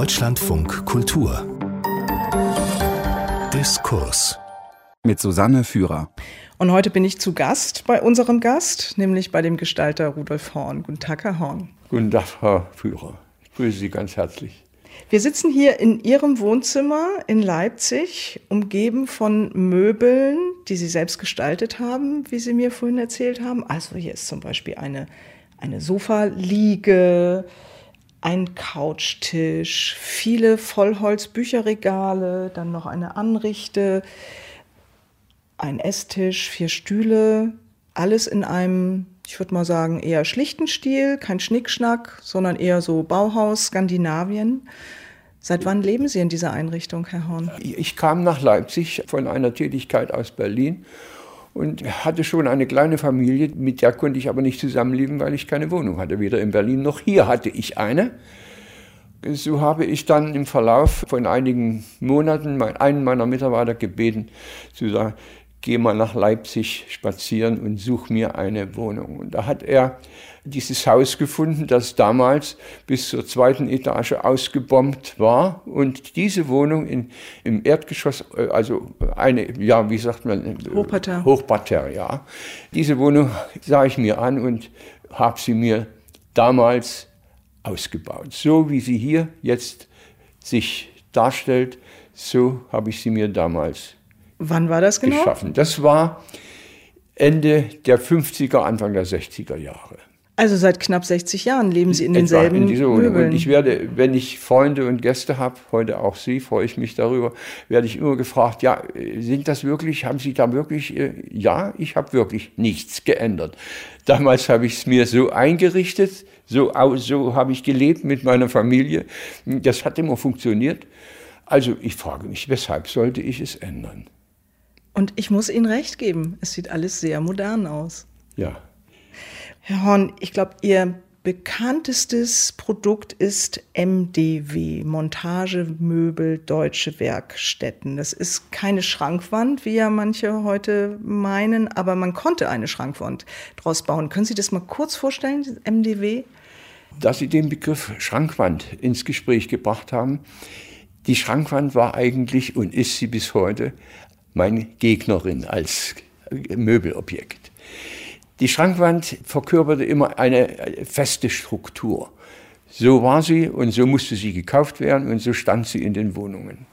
Deutschlandfunk Kultur Diskurs mit Susanne Führer. Und heute bin ich zu Gast bei unserem Gast, nämlich bei dem Gestalter Rudolf Horn. Guten Tag, Herr Horn. Guten Tag, Herr Führer. Ich grüße Sie ganz herzlich. Wir sitzen hier in Ihrem Wohnzimmer in Leipzig, umgeben von Möbeln, die Sie selbst gestaltet haben, wie Sie mir vorhin erzählt haben. Also hier ist zum Beispiel eine, eine Sofaliege, ein Couchtisch, viele Vollholzbücherregale, dann noch eine Anrichte, ein Esstisch, vier Stühle, alles in einem, ich würde mal sagen, eher schlichten Stil, kein Schnickschnack, sondern eher so Bauhaus, Skandinavien. Seit wann leben Sie in dieser Einrichtung, Herr Horn? Ich kam nach Leipzig von einer Tätigkeit aus Berlin und hatte schon eine kleine Familie, mit der konnte ich aber nicht zusammenleben, weil ich keine Wohnung hatte, weder in Berlin noch hier hatte ich eine. So habe ich dann im Verlauf von einigen Monaten einen meiner Mitarbeiter gebeten, zu sagen, geh mal nach Leipzig spazieren und such mir eine Wohnung. Und da hat er dieses Haus gefunden, das damals bis zur zweiten Etage ausgebombt war. Und diese Wohnung in, im Erdgeschoss, äh, also eine, ja, wie sagt man? Hochparterre. Hochparterre, ja. Diese Wohnung sah ich mir an und habe sie mir damals ausgebaut. So wie sie hier jetzt sich darstellt, so habe ich sie mir damals Wann war das genau? geschaffen. Das war Ende der 50er, Anfang der 60er Jahre. Also seit knapp 60 Jahren leben Sie in denselben in diese Möbeln. Und ich werde, wenn ich Freunde und Gäste habe, heute auch Sie, freue ich mich darüber, werde ich immer gefragt, ja, sind das wirklich, haben Sie da wirklich, äh, ja, ich habe wirklich nichts geändert. Damals habe ich es mir so eingerichtet, so, so habe ich gelebt mit meiner Familie. Das hat immer funktioniert. Also ich frage mich, weshalb sollte ich es ändern? Und ich muss Ihnen recht geben, es sieht alles sehr modern aus. Ja. Herr Horn, ich glaube, Ihr bekanntestes Produkt ist MDW, Montagemöbel Deutsche Werkstätten. Das ist keine Schrankwand, wie ja manche heute meinen, aber man konnte eine Schrankwand draus bauen. Können Sie das mal kurz vorstellen, MDW? Dass Sie den Begriff Schrankwand ins Gespräch gebracht haben. Die Schrankwand war eigentlich und ist sie bis heute meine Gegnerin als Möbelobjekt. Die Schrankwand verkörperte immer eine feste Struktur. So war sie und so musste sie gekauft werden und so stand sie in den Wohnungen.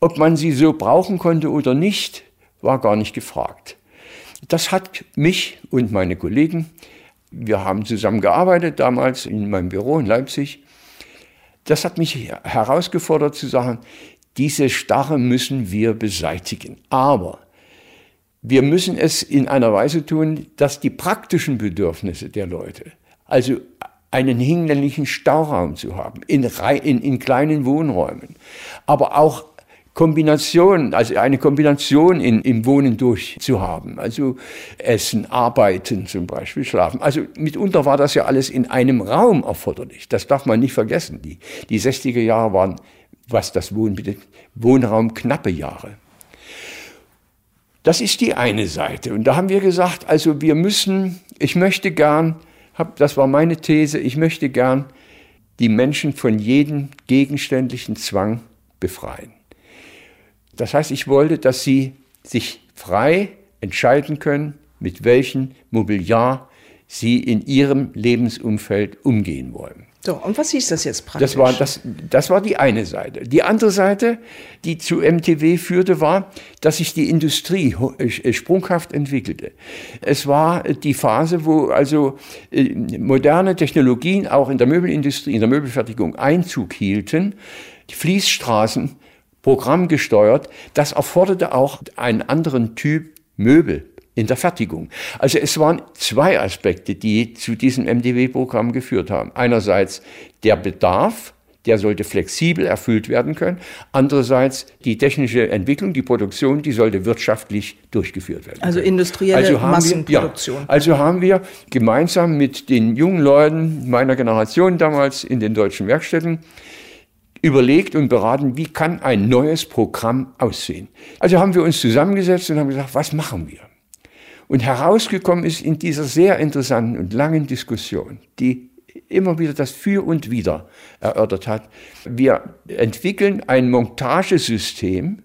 Ob man sie so brauchen konnte oder nicht, war gar nicht gefragt. Das hat mich und meine Kollegen, wir haben zusammen gearbeitet damals in meinem Büro in Leipzig, das hat mich herausgefordert zu sagen, diese Starre müssen wir beseitigen. Aber wir müssen es in einer Weise tun, dass die praktischen Bedürfnisse der Leute, also einen hinlänglichen Stauraum zu haben, in, in, in kleinen Wohnräumen, aber auch Kombination, also eine Kombination in, im Wohnen durchzuhaben. Also Essen, Arbeiten zum Beispiel, Schlafen. Also mitunter war das ja alles in einem Raum erforderlich. Das darf man nicht vergessen. Die, die 60er Jahre waren was das Wohnen betrifft, Wohnraum knappe Jahre. Das ist die eine Seite. Und da haben wir gesagt, also wir müssen, ich möchte gern, hab, das war meine These, ich möchte gern die Menschen von jedem gegenständlichen Zwang befreien. Das heißt, ich wollte, dass sie sich frei entscheiden können, mit welchem Mobiliar sie in ihrem Lebensumfeld umgehen wollen. So, und was hieß das jetzt praktisch? Das war, das, das war die eine Seite. Die andere Seite, die zu MTW führte, war, dass sich die Industrie äh, sprunghaft entwickelte. Es war die Phase, wo also äh, moderne Technologien auch in der Möbelindustrie, in der Möbelfertigung Einzug hielten. Die Fließstraßen, programmgesteuert, das erforderte auch einen anderen Typ Möbel in der Fertigung. Also es waren zwei Aspekte, die zu diesem MDW-Programm geführt haben. Einerseits der Bedarf, der sollte flexibel erfüllt werden können. Andererseits die technische Entwicklung, die Produktion, die sollte wirtschaftlich durchgeführt werden. Also industrielle also Massenproduktion. Wir, ja, also haben wir gemeinsam mit den jungen Leuten meiner Generation damals in den deutschen Werkstätten überlegt und beraten, wie kann ein neues Programm aussehen. Also haben wir uns zusammengesetzt und haben gesagt, was machen wir? Und herausgekommen ist in dieser sehr interessanten und langen Diskussion die immer wieder das Für und Wider erörtert hat. Wir entwickeln ein Montagesystem,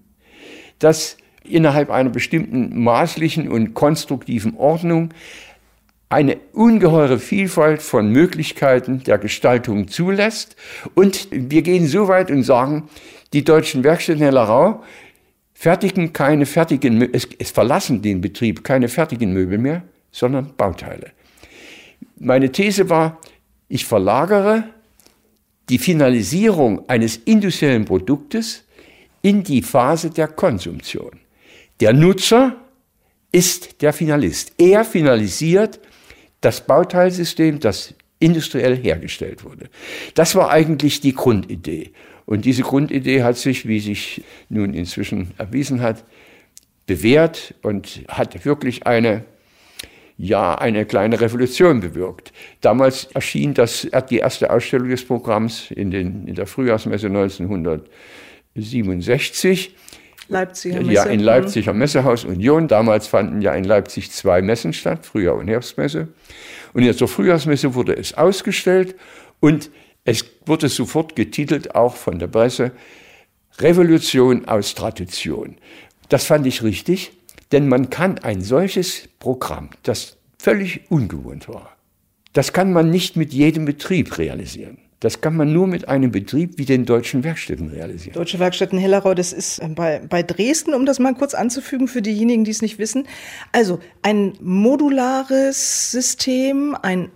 das innerhalb einer bestimmten maßlichen und konstruktiven Ordnung eine ungeheure Vielfalt von Möglichkeiten der Gestaltung zulässt. Und wir gehen so weit und sagen, die deutschen Werkstätten Hellerau fertigen keine fertigen, es, es verlassen den Betrieb keine fertigen Möbel mehr, sondern Bauteile. Meine These war, ich verlagere die Finalisierung eines industriellen Produktes in die Phase der Konsumtion. Der Nutzer ist der Finalist. Er finalisiert das Bauteilsystem, das industriell hergestellt wurde. Das war eigentlich die Grundidee. Und diese Grundidee hat sich, wie sich nun inzwischen erwiesen hat, bewährt und hat wirklich eine ja eine kleine Revolution bewirkt. Damals erschien das, die erste Ausstellung des Programms in, den, in der Frühjahrsmesse 1967. Leipziger Messe. Ja, in Leipziger Messehaus Union. Damals fanden ja in Leipzig zwei Messen statt, Frühjahr- und Herbstmesse. Und in der Frühjahrsmesse wurde es ausgestellt und es wurde sofort getitelt, auch von der Presse, Revolution aus Tradition. Das fand ich richtig. Denn man kann ein solches Programm, das völlig ungewohnt war, das kann man nicht mit jedem Betrieb realisieren. Das kann man nur mit einem Betrieb wie den Deutschen Werkstätten realisieren. Deutsche Werkstätten Hellerau, das ist äh, bei, bei Dresden, um das mal kurz anzufügen für diejenigen, die es nicht wissen. Also ein modulares System, ein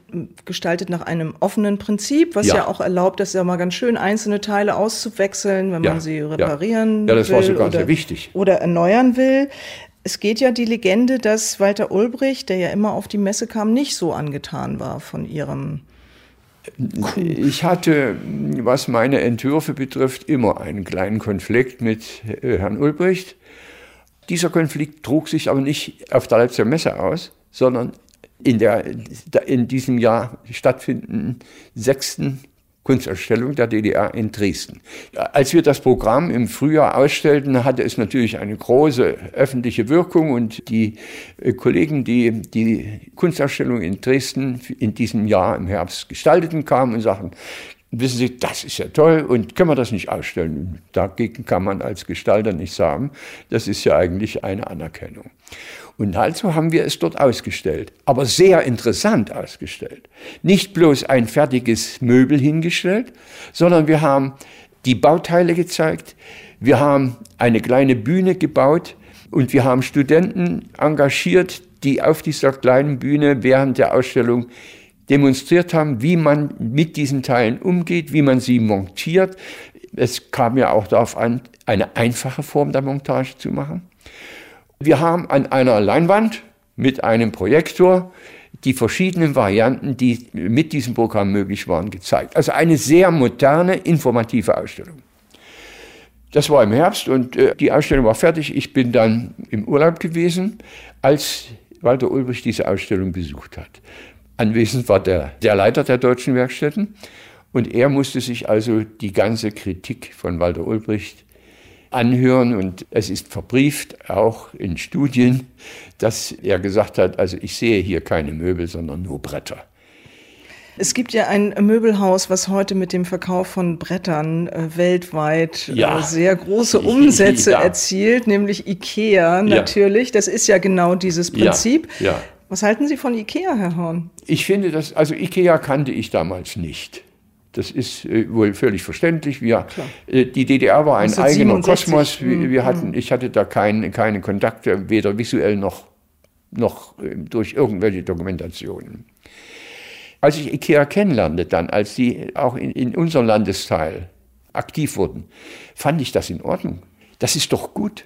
gestaltet nach einem offenen Prinzip, was ja, ja auch erlaubt, das ja mal ganz schön einzelne Teile auszuwechseln, wenn ja, man sie reparieren ja. ja das will war sogar oder, sehr wichtig. oder erneuern will. Es geht ja die Legende, dass Walter Ulbricht, der ja immer auf die Messe kam, nicht so angetan war von ihrem Coup. Ich hatte, was meine Entwürfe betrifft, immer einen kleinen Konflikt mit äh, Herrn Ulbricht. Dieser Konflikt trug sich aber nicht auf der Leipziger Messe aus, sondern in, der, in diesem Jahr stattfindenden sechsten Kunstausstellung der DDR in Dresden. Als wir das Programm im Frühjahr ausstellten, hatte es natürlich eine große öffentliche Wirkung und die äh, Kollegen, die die Kunstausstellung in Dresden in diesem Jahr im Herbst gestalteten, kamen und sagten, wissen Sie, das ist ja toll und können wir das nicht ausstellen? Dagegen kann man als Gestalter nicht sagen, das ist ja eigentlich eine Anerkennung. Und also haben wir es dort ausgestellt, aber sehr interessant ausgestellt. Nicht bloß ein fertiges Möbel hingestellt, sondern wir haben die Bauteile gezeigt, wir haben eine kleine Bühne gebaut und wir haben Studenten engagiert, die auf dieser kleinen Bühne während der Ausstellung demonstriert haben, wie man mit diesen Teilen umgeht, wie man sie montiert. Es kam ja auch darauf an, eine einfache Form der Montage zu machen. Wir haben an einer Leinwand mit einem Projektor die verschiedenen Varianten, die mit diesem Programm möglich waren, gezeigt. Also eine sehr moderne, informative Ausstellung. Das war im Herbst und äh, die Ausstellung war fertig. Ich bin dann im Urlaub gewesen, als Walter Ulbrich diese Ausstellung besucht hat. Anwesend war der, der Leiter der deutschen Werkstätten und er musste sich also die ganze Kritik von Walter Ulbricht anhören und es ist verbrieft auch in Studien, dass er gesagt hat, also ich sehe hier keine Möbel, sondern nur Bretter. Es gibt ja ein Möbelhaus, was heute mit dem Verkauf von Brettern äh, weltweit äh, ja. äh, sehr große Umsätze ja. erzielt, nämlich IKEA natürlich. Ja. Das ist ja genau dieses Prinzip. Was halten Sie von IKEA, Herr Horn? Ich finde das, also IKEA kannte ich damals nicht. Das ist äh, wohl völlig verständlich. Wir, äh, die DDR war ein eigener Kosmos. Wir, wir, hatten, ich hatte da keinen keine Kontakte, weder visuell noch, noch äh, durch irgendwelche Dokumentationen. Als ich IKEA kennenlernte, dann, als die auch in, in unserem Landesteil aktiv wurden, fand ich das in Ordnung. Das ist doch gut.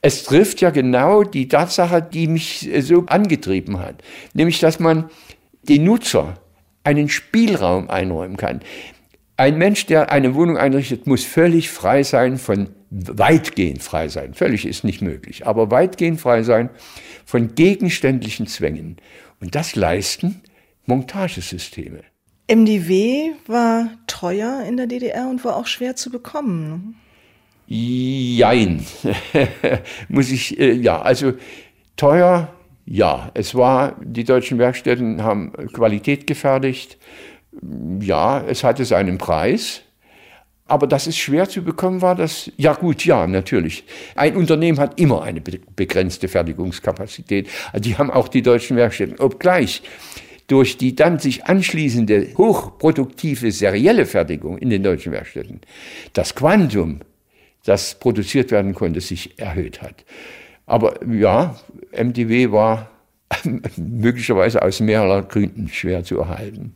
Es trifft ja genau die Tatsache, die mich äh, so angetrieben hat, nämlich dass man den Nutzer einen Spielraum einräumen kann. Ein Mensch, der eine Wohnung einrichtet, muss völlig frei sein von, weitgehend frei sein, völlig ist nicht möglich, aber weitgehend frei sein von gegenständlichen Zwängen. Und das leisten Montagesysteme. MDW war teuer in der DDR und war auch schwer zu bekommen. Jein, muss ich, äh, ja, also teuer ja, es war, die deutschen Werkstätten haben Qualität gefertigt Ja, es hatte seinen Preis. Aber dass es schwer zu bekommen war, das, ja gut, ja, natürlich. Ein Unternehmen hat immer eine begrenzte Fertigungskapazität. Also die haben auch die deutschen Werkstätten. Obgleich durch die dann sich anschließende hochproduktive serielle Fertigung in den deutschen Werkstätten das Quantum, das produziert werden konnte, sich erhöht hat. Aber ja, MDW war möglicherweise aus mehreren Gründen schwer zu erhalten.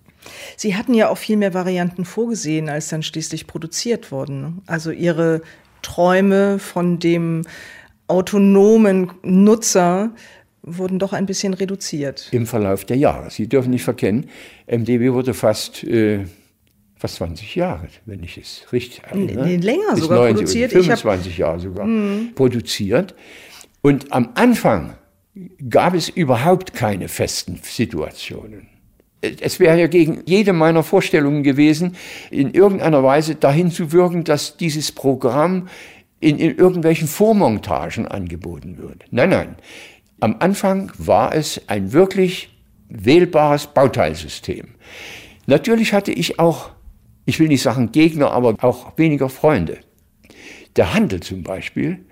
Sie hatten ja auch viel mehr Varianten vorgesehen, als dann schließlich produziert wurden. Also Ihre Träume von dem autonomen Nutzer wurden doch ein bisschen reduziert. Im Verlauf der Jahre. Sie dürfen nicht verkennen, MDW wurde fast, äh, fast 20 Jahre, wenn ich es richtig erinnere. Nee, länger Bis sogar 90, produziert. 25 Jahre sogar mh. produziert. Und am Anfang gab es überhaupt keine festen Situationen. Es wäre ja gegen jede meiner Vorstellungen gewesen, in irgendeiner Weise dahin zu wirken, dass dieses Programm in, in irgendwelchen Vormontagen angeboten wird. Nein, nein. Am Anfang war es ein wirklich wählbares Bauteilsystem. Natürlich hatte ich auch, ich will nicht sagen Gegner, aber auch weniger Freunde. Der Handel zum Beispiel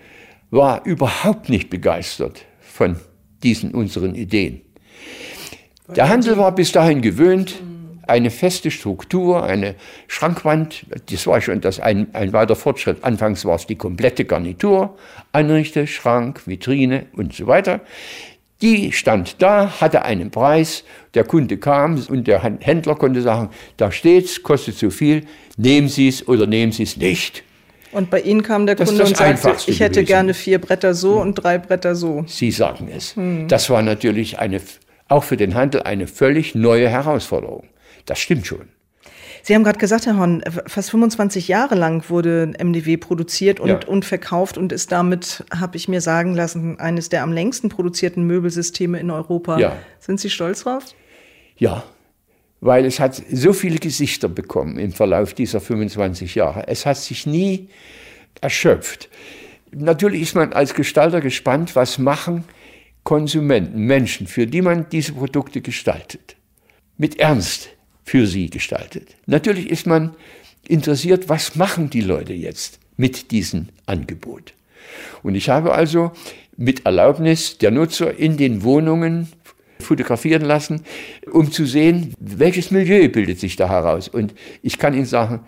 war überhaupt nicht begeistert von diesen unseren Ideen. Der Handel war bis dahin gewöhnt, eine feste Struktur, eine Schrankwand, das war schon das ein, ein weiter Fortschritt. Anfangs war es die komplette Garnitur, Anrichte, Schrank, Vitrine und so weiter. Die stand da, hatte einen Preis, der Kunde kam und der Händler konnte sagen, da steht's, kostet so viel, nehmen Sie es oder nehmen Sie es nicht. Und bei Ihnen kam der das Kunde und sagte, ich hätte gewesen. gerne vier Bretter so hm. und drei Bretter so. Sie sagen es. Hm. Das war natürlich eine, auch für den Handel eine völlig neue Herausforderung. Das stimmt schon. Sie haben gerade gesagt, Herr Horn, fast 25 Jahre lang wurde MDW produziert und, ja. und verkauft und ist damit, habe ich mir sagen lassen, eines der am längsten produzierten Möbelsysteme in Europa. Ja. Sind Sie stolz drauf? Ja, weil es hat so viele Gesichter bekommen im Verlauf dieser 25 Jahre. Es hat sich nie erschöpft. Natürlich ist man als Gestalter gespannt, was machen Konsumenten, Menschen, für die man diese Produkte gestaltet. Mit Ernst für sie gestaltet. Natürlich ist man interessiert, was machen die Leute jetzt mit diesem Angebot. Und ich habe also mit Erlaubnis der Nutzer in den Wohnungen fotografieren lassen, um zu sehen, welches Milieu bildet sich da heraus. Und ich kann Ihnen sagen,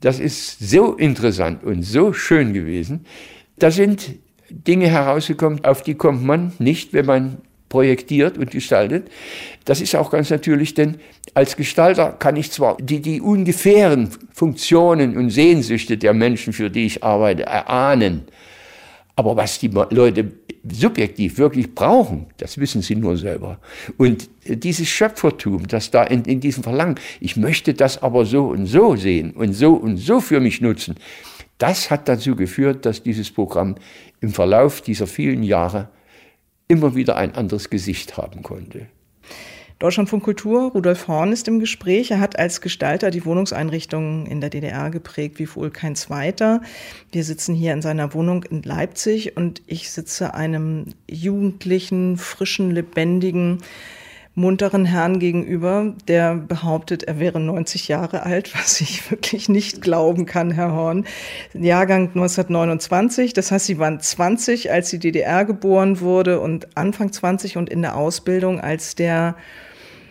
das ist so interessant und so schön gewesen. Da sind Dinge herausgekommen, auf die kommt man nicht, wenn man projektiert und gestaltet. Das ist auch ganz natürlich, denn als Gestalter kann ich zwar die, die ungefähren Funktionen und Sehnsüchte der Menschen, für die ich arbeite, erahnen, aber was die Leute subjektiv wirklich brauchen, das wissen sie nur selber. Und dieses Schöpfertum, das da in, in diesem Verlangen, ich möchte das aber so und so sehen und so und so für mich nutzen, das hat dazu geführt, dass dieses Programm im Verlauf dieser vielen Jahre immer wieder ein anderes Gesicht haben konnte. Deutschlandfunk Kultur, Rudolf Horn ist im Gespräch. Er hat als Gestalter die Wohnungseinrichtungen in der DDR geprägt, wie wohl kein zweiter. Wir sitzen hier in seiner Wohnung in Leipzig und ich sitze einem jugendlichen, frischen, lebendigen, munteren Herrn gegenüber, der behauptet, er wäre 90 Jahre alt, was ich wirklich nicht glauben kann, Herr Horn. Jahrgang 1929, das heißt, Sie waren 20, als die DDR geboren wurde und Anfang 20 und in der Ausbildung, als der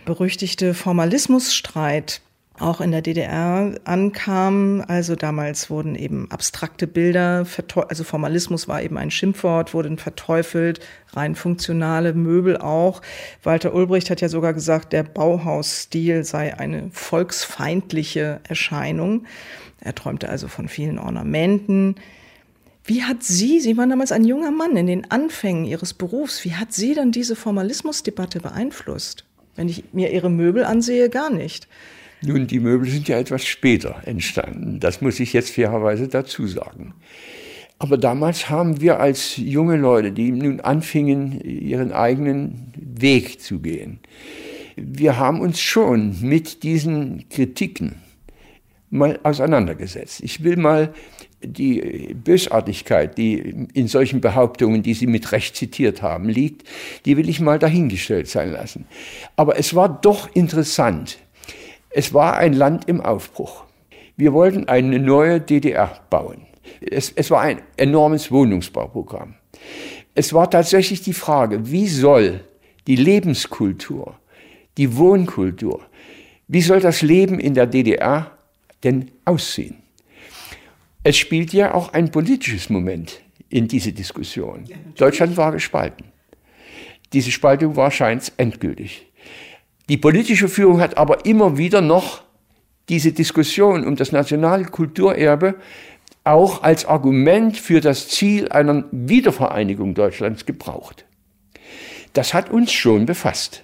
berüchtigte Formalismusstreit auch in der DDR ankam. Also damals wurden eben abstrakte Bilder, also Formalismus war eben ein Schimpfwort, wurden verteufelt, rein funktionale Möbel auch. Walter Ulbricht hat ja sogar gesagt, der Bauhausstil sei eine volksfeindliche Erscheinung. Er träumte also von vielen Ornamenten. Wie hat sie, Sie waren damals ein junger Mann in den Anfängen Ihres Berufs, wie hat sie dann diese Formalismusdebatte beeinflusst? Wenn ich mir ihre Möbel ansehe, gar nicht. Nun, die Möbel sind ja etwas später entstanden. Das muss ich jetzt fairerweise dazu sagen. Aber damals haben wir als junge Leute, die nun anfingen, ihren eigenen Weg zu gehen, wir haben uns schon mit diesen Kritiken mal auseinandergesetzt. Ich will mal die Bösartigkeit, die in solchen Behauptungen, die Sie mit Recht zitiert haben, liegt, die will ich mal dahingestellt sein lassen. Aber es war doch interessant, Es war ein Land im Aufbruch. Wir wollten eine neue DDR bauen. Es, es war ein enormes Wohnungsbauprogramm. Es war tatsächlich die Frage, wie soll die Lebenskultur, die Wohnkultur, wie soll das Leben in der DDR denn aussehen? Es spielt ja auch ein politisches Moment in diese Diskussion. Ja, Deutschland war gespalten. Diese Spaltung war scheint endgültig. Die politische Führung hat aber immer wieder noch diese Diskussion um das nationale Kulturerbe auch als Argument für das Ziel einer Wiedervereinigung Deutschlands gebraucht. Das hat uns schon befasst.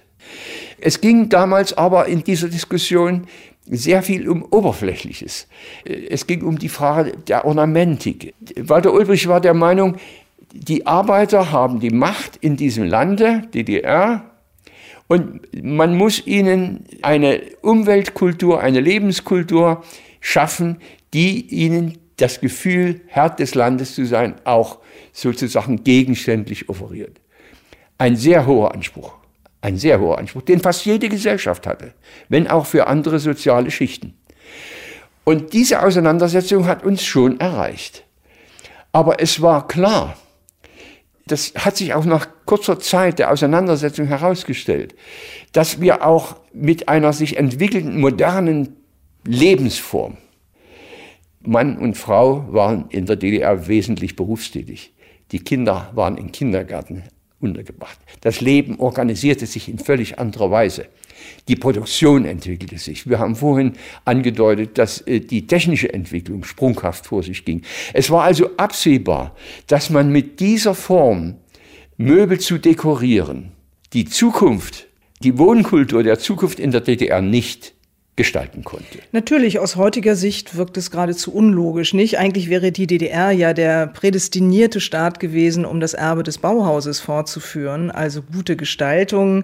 Es ging damals aber in dieser Diskussion sehr viel um Oberflächliches. Es ging um die Frage der Ornamentik. Walter Ulbricht war der Meinung, die Arbeiter haben die Macht in diesem Lande, DDR, und man muss ihnen eine Umweltkultur, eine Lebenskultur schaffen, die ihnen das Gefühl, Herr des Landes zu sein, auch sozusagen gegenständlich offeriert. Ein sehr hoher Anspruch, ein sehr hoher Anspruch, den fast jede Gesellschaft hatte, wenn auch für andere soziale Schichten. Und diese Auseinandersetzung hat uns schon erreicht. Aber es war klar, das hat sich auch nach kurzer Zeit der Auseinandersetzung herausgestellt, dass wir auch mit einer sich entwickelnden modernen Lebensform, Mann und Frau waren in der DDR wesentlich berufstätig. Die Kinder waren in Kindergärten untergebracht. Das Leben organisierte sich in völlig anderer Weise. Die Produktion entwickelte sich. Wir haben vorhin angedeutet, dass äh, die technische Entwicklung sprunghaft vor sich ging. Es war also absehbar, dass man mit dieser Form Möbel zu dekorieren, die Zukunft, die Wohnkultur der Zukunft in der DDR nicht gestalten konnte. Natürlich, aus heutiger Sicht wirkt es geradezu unlogisch, nicht? Eigentlich wäre die DDR ja der prädestinierte Staat gewesen, um das Erbe des Bauhauses fortzuführen, also gute Gestaltung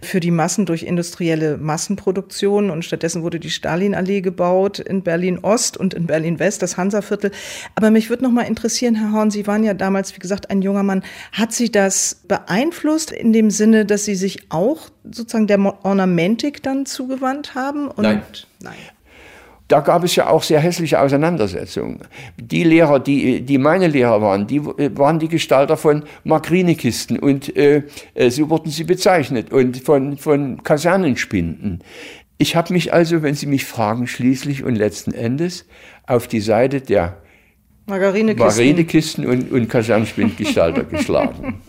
für die Massen durch industrielle Massenproduktion und stattdessen wurde die Stalinallee gebaut in Berlin Ost und in Berlin West, das Hansaviertel. Aber mich würde noch mal interessieren, Herr Horn, Sie waren ja damals, wie gesagt, ein junger Mann. Hat Sie das beeinflusst in dem Sinne, dass Sie sich auch sozusagen der Ornamentik dann zugewandt haben? Und nein. nein. Da gab es ja auch sehr hässliche Auseinandersetzungen. Die Lehrer, die, die meine Lehrer waren, die waren die Gestalter von Makrinekisten und äh, äh, so wurden sie bezeichnet und von, von Kasernenspinden. Ich habe mich also, wenn Sie mich fragen, schließlich und letzten Endes auf die Seite der Margarinekisten, Margarinekisten und, und Kasernenspindgestalter geschlagen.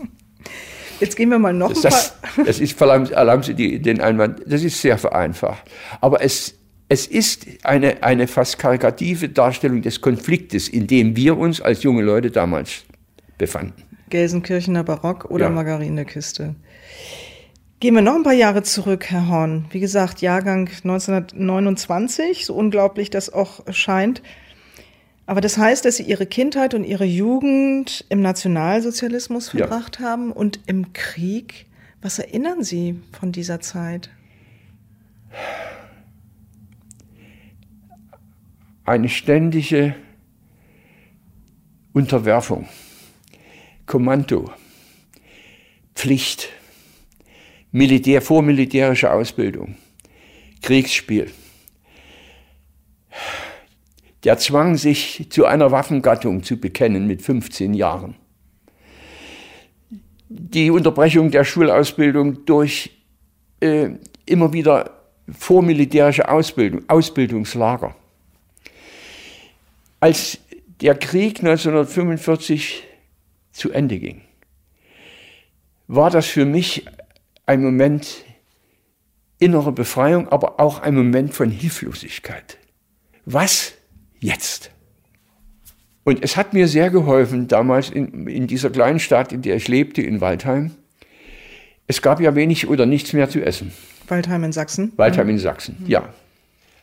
Jetzt gehen wir mal noch das, ein paar. Das ist, erlauben Sie die, den Einwand, das ist sehr vereinfacht. Aber es, es ist eine, eine fast karikative Darstellung des Konfliktes, in dem wir uns als junge Leute damals befanden. Gelsenkirchener Barock oder ja. Margarinekiste. Gehen wir noch ein paar Jahre zurück, Herr Horn. Wie gesagt, Jahrgang 1929, so unglaublich das auch scheint. Aber das heißt, dass Sie Ihre Kindheit und Ihre Jugend im Nationalsozialismus verbracht ja. haben und im Krieg. Was erinnern Sie von dieser Zeit? Eine ständige Unterwerfung, Kommando, Pflicht, Militär, vormilitärische Ausbildung, Kriegsspiel der zwang sich zu einer Waffengattung zu bekennen mit 15 Jahren. Die Unterbrechung der Schulausbildung durch äh, immer wieder vormilitärische Ausbildung, Ausbildungslager. Als der Krieg 1945 zu Ende ging, war das für mich ein Moment innerer Befreiung, aber auch ein Moment von Hilflosigkeit. Was jetzt. Und es hat mir sehr geholfen, damals in, in dieser kleinen Stadt, in der ich lebte, in Waldheim. Es gab ja wenig oder nichts mehr zu essen. Waldheim in Sachsen? Waldheim in Sachsen, mhm. ja.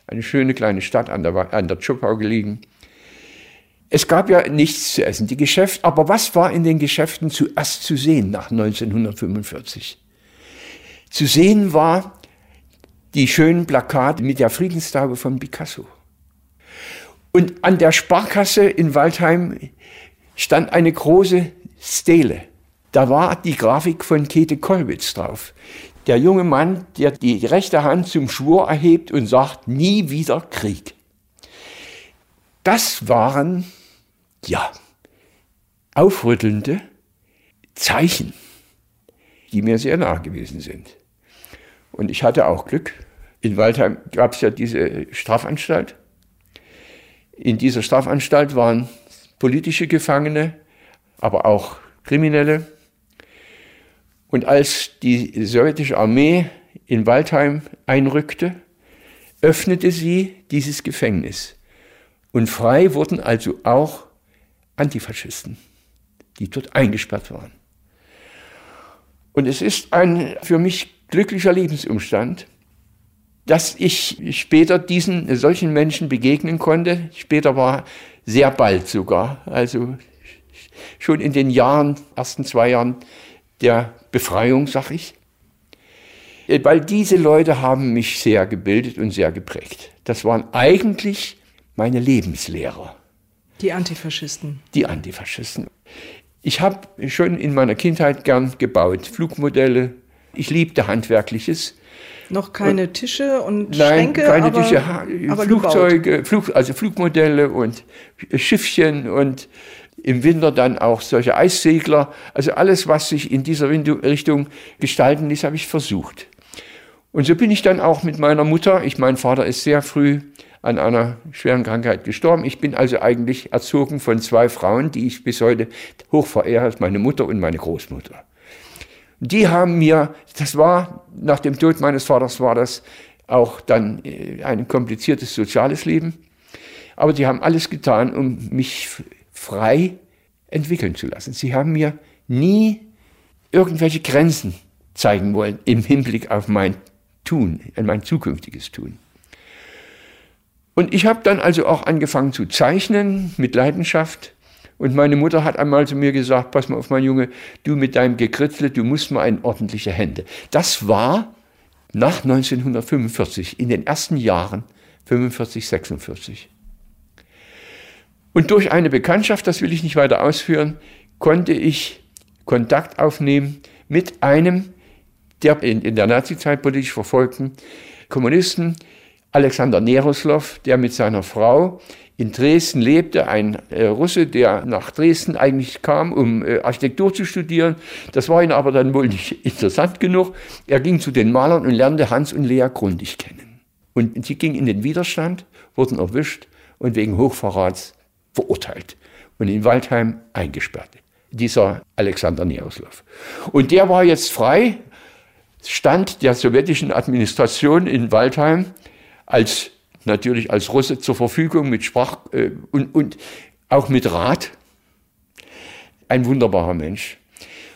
Eine schöne kleine Stadt an der, an der Tschupau gelegen. Es gab ja nichts zu essen. Die Geschäfte, aber was war in den Geschäften zuerst zu sehen nach 1945? Zu sehen war die schönen Plakate mit der Friedenstaube von Picasso. Und an der Sparkasse in Waldheim stand eine große Stele. Da war die Grafik von Käthe Kollwitz drauf. der junge Mann, der die rechte Hand zum Schwur erhebt und sagt, nie wieder Krieg. Das waren, ja, aufrüttelnde Zeichen, die mir sehr nahe gewesen sind. Und ich hatte auch Glück. In Waldheim gab es ja diese Strafanstalt. In dieser Strafanstalt waren politische Gefangene, aber auch Kriminelle. Und als die sowjetische Armee in Waldheim einrückte, öffnete sie dieses Gefängnis. Und frei wurden also auch Antifaschisten, die dort eingesperrt waren. Und es ist ein für mich glücklicher Lebensumstand, dass ich später diesen solchen Menschen begegnen konnte. Später war sehr bald sogar, also schon in den Jahren, ersten zwei Jahren der Befreiung, sag ich. Weil diese Leute haben mich sehr gebildet und sehr geprägt. Das waren eigentlich meine Lebenslehrer. Die Antifaschisten. Die Antifaschisten. Ich habe schon in meiner Kindheit gern gebaut, Flugmodelle. Ich liebte Handwerkliches. Noch keine und, Tische und nein, Schränke, keine aber, Tische, aber Flugzeuge, Flug, also Flugmodelle und Schiffchen und im Winter dann auch solche Eissegler. Also alles, was sich in dieser Richtung gestalten ließ, habe ich versucht. Und so bin ich dann auch mit meiner Mutter, ich, mein Vater ist sehr früh an einer schweren Krankheit gestorben. Ich bin also eigentlich erzogen von zwei Frauen, die ich bis heute hoch verehre, meine Mutter und meine Großmutter. Die haben mir, das war, nach dem Tod meines Vaters war das auch dann äh, ein kompliziertes soziales Leben. Aber die haben alles getan, um mich frei entwickeln zu lassen. Sie haben mir nie irgendwelche Grenzen zeigen wollen im Hinblick auf mein Tun, mein zukünftiges Tun. Und ich habe dann also auch angefangen zu zeichnen mit Leidenschaft. Und meine Mutter hat einmal zu mir gesagt, pass mal auf, mein Junge, du mit deinem Gekritzle, du musst mal ein ordentliche Hände. Das war nach 1945, in den ersten Jahren, 45, 46. Und durch eine Bekanntschaft, das will ich nicht weiter ausführen, konnte ich Kontakt aufnehmen mit einem der in, in der Nazizeit politisch verfolgten Kommunisten, Alexander Neroslov, der mit seiner Frau in Dresden lebte, ein äh, Russe, der nach Dresden eigentlich kam, um äh, Architektur zu studieren. Das war ihn aber dann wohl nicht interessant genug. Er ging zu den Malern und lernte Hans und Lea Grundig kennen. Und sie gingen in den Widerstand, wurden erwischt und wegen Hochverrats verurteilt und in Waldheim eingesperrt. Dieser Alexander Neroslov. Und der war jetzt frei, stand der sowjetischen Administration in Waldheim als natürlich als Russe zur Verfügung mit Sprach äh, und, und auch mit Rat. Ein wunderbarer Mensch.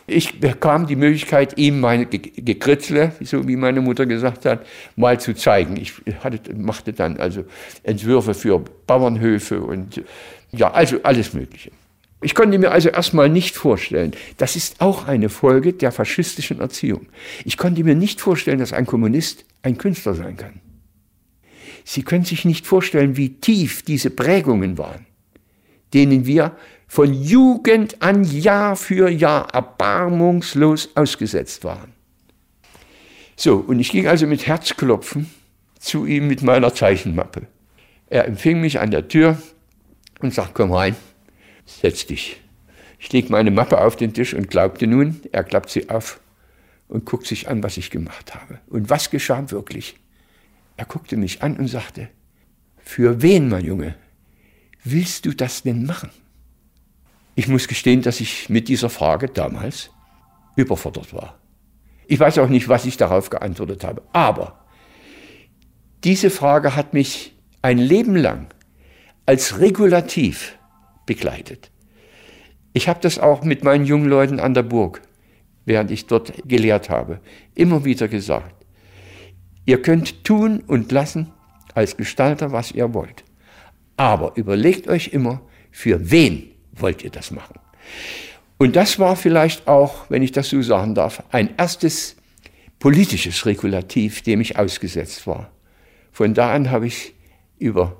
Ich bekam die Möglichkeit, ihm meine Gekritzle, so wie meine Mutter gesagt hat, mal zu zeigen. Ich hatte, machte dann also Entwürfe für Bauernhöfe und ja, also alles Mögliche. Ich konnte mir also erstmal nicht vorstellen, das ist auch eine Folge der faschistischen Erziehung. Ich konnte mir nicht vorstellen, dass ein Kommunist ein Künstler sein kann. Sie können sich nicht vorstellen, wie tief diese Prägungen waren, denen wir von Jugend an Jahr für Jahr erbarmungslos ausgesetzt waren. So, und ich ging also mit Herzklopfen zu ihm mit meiner Zeichenmappe. Er empfing mich an der Tür und sagte, komm rein, setz dich. Ich leg meine Mappe auf den Tisch und glaubte nun, er klappt sie auf und guckt sich an, was ich gemacht habe. Und was geschah wirklich? Er guckte mich an und sagte, für wen, mein Junge, willst du das denn machen? Ich muss gestehen, dass ich mit dieser Frage damals überfordert war. Ich weiß auch nicht, was ich darauf geantwortet habe. Aber diese Frage hat mich ein Leben lang als Regulativ begleitet. Ich habe das auch mit meinen jungen Leuten an der Burg, während ich dort gelehrt habe, immer wieder gesagt. Ihr könnt tun und lassen als Gestalter, was ihr wollt. Aber überlegt euch immer, für wen wollt ihr das machen? Und das war vielleicht auch, wenn ich das so sagen darf, ein erstes politisches Regulativ, dem ich ausgesetzt war. Von da an habe ich über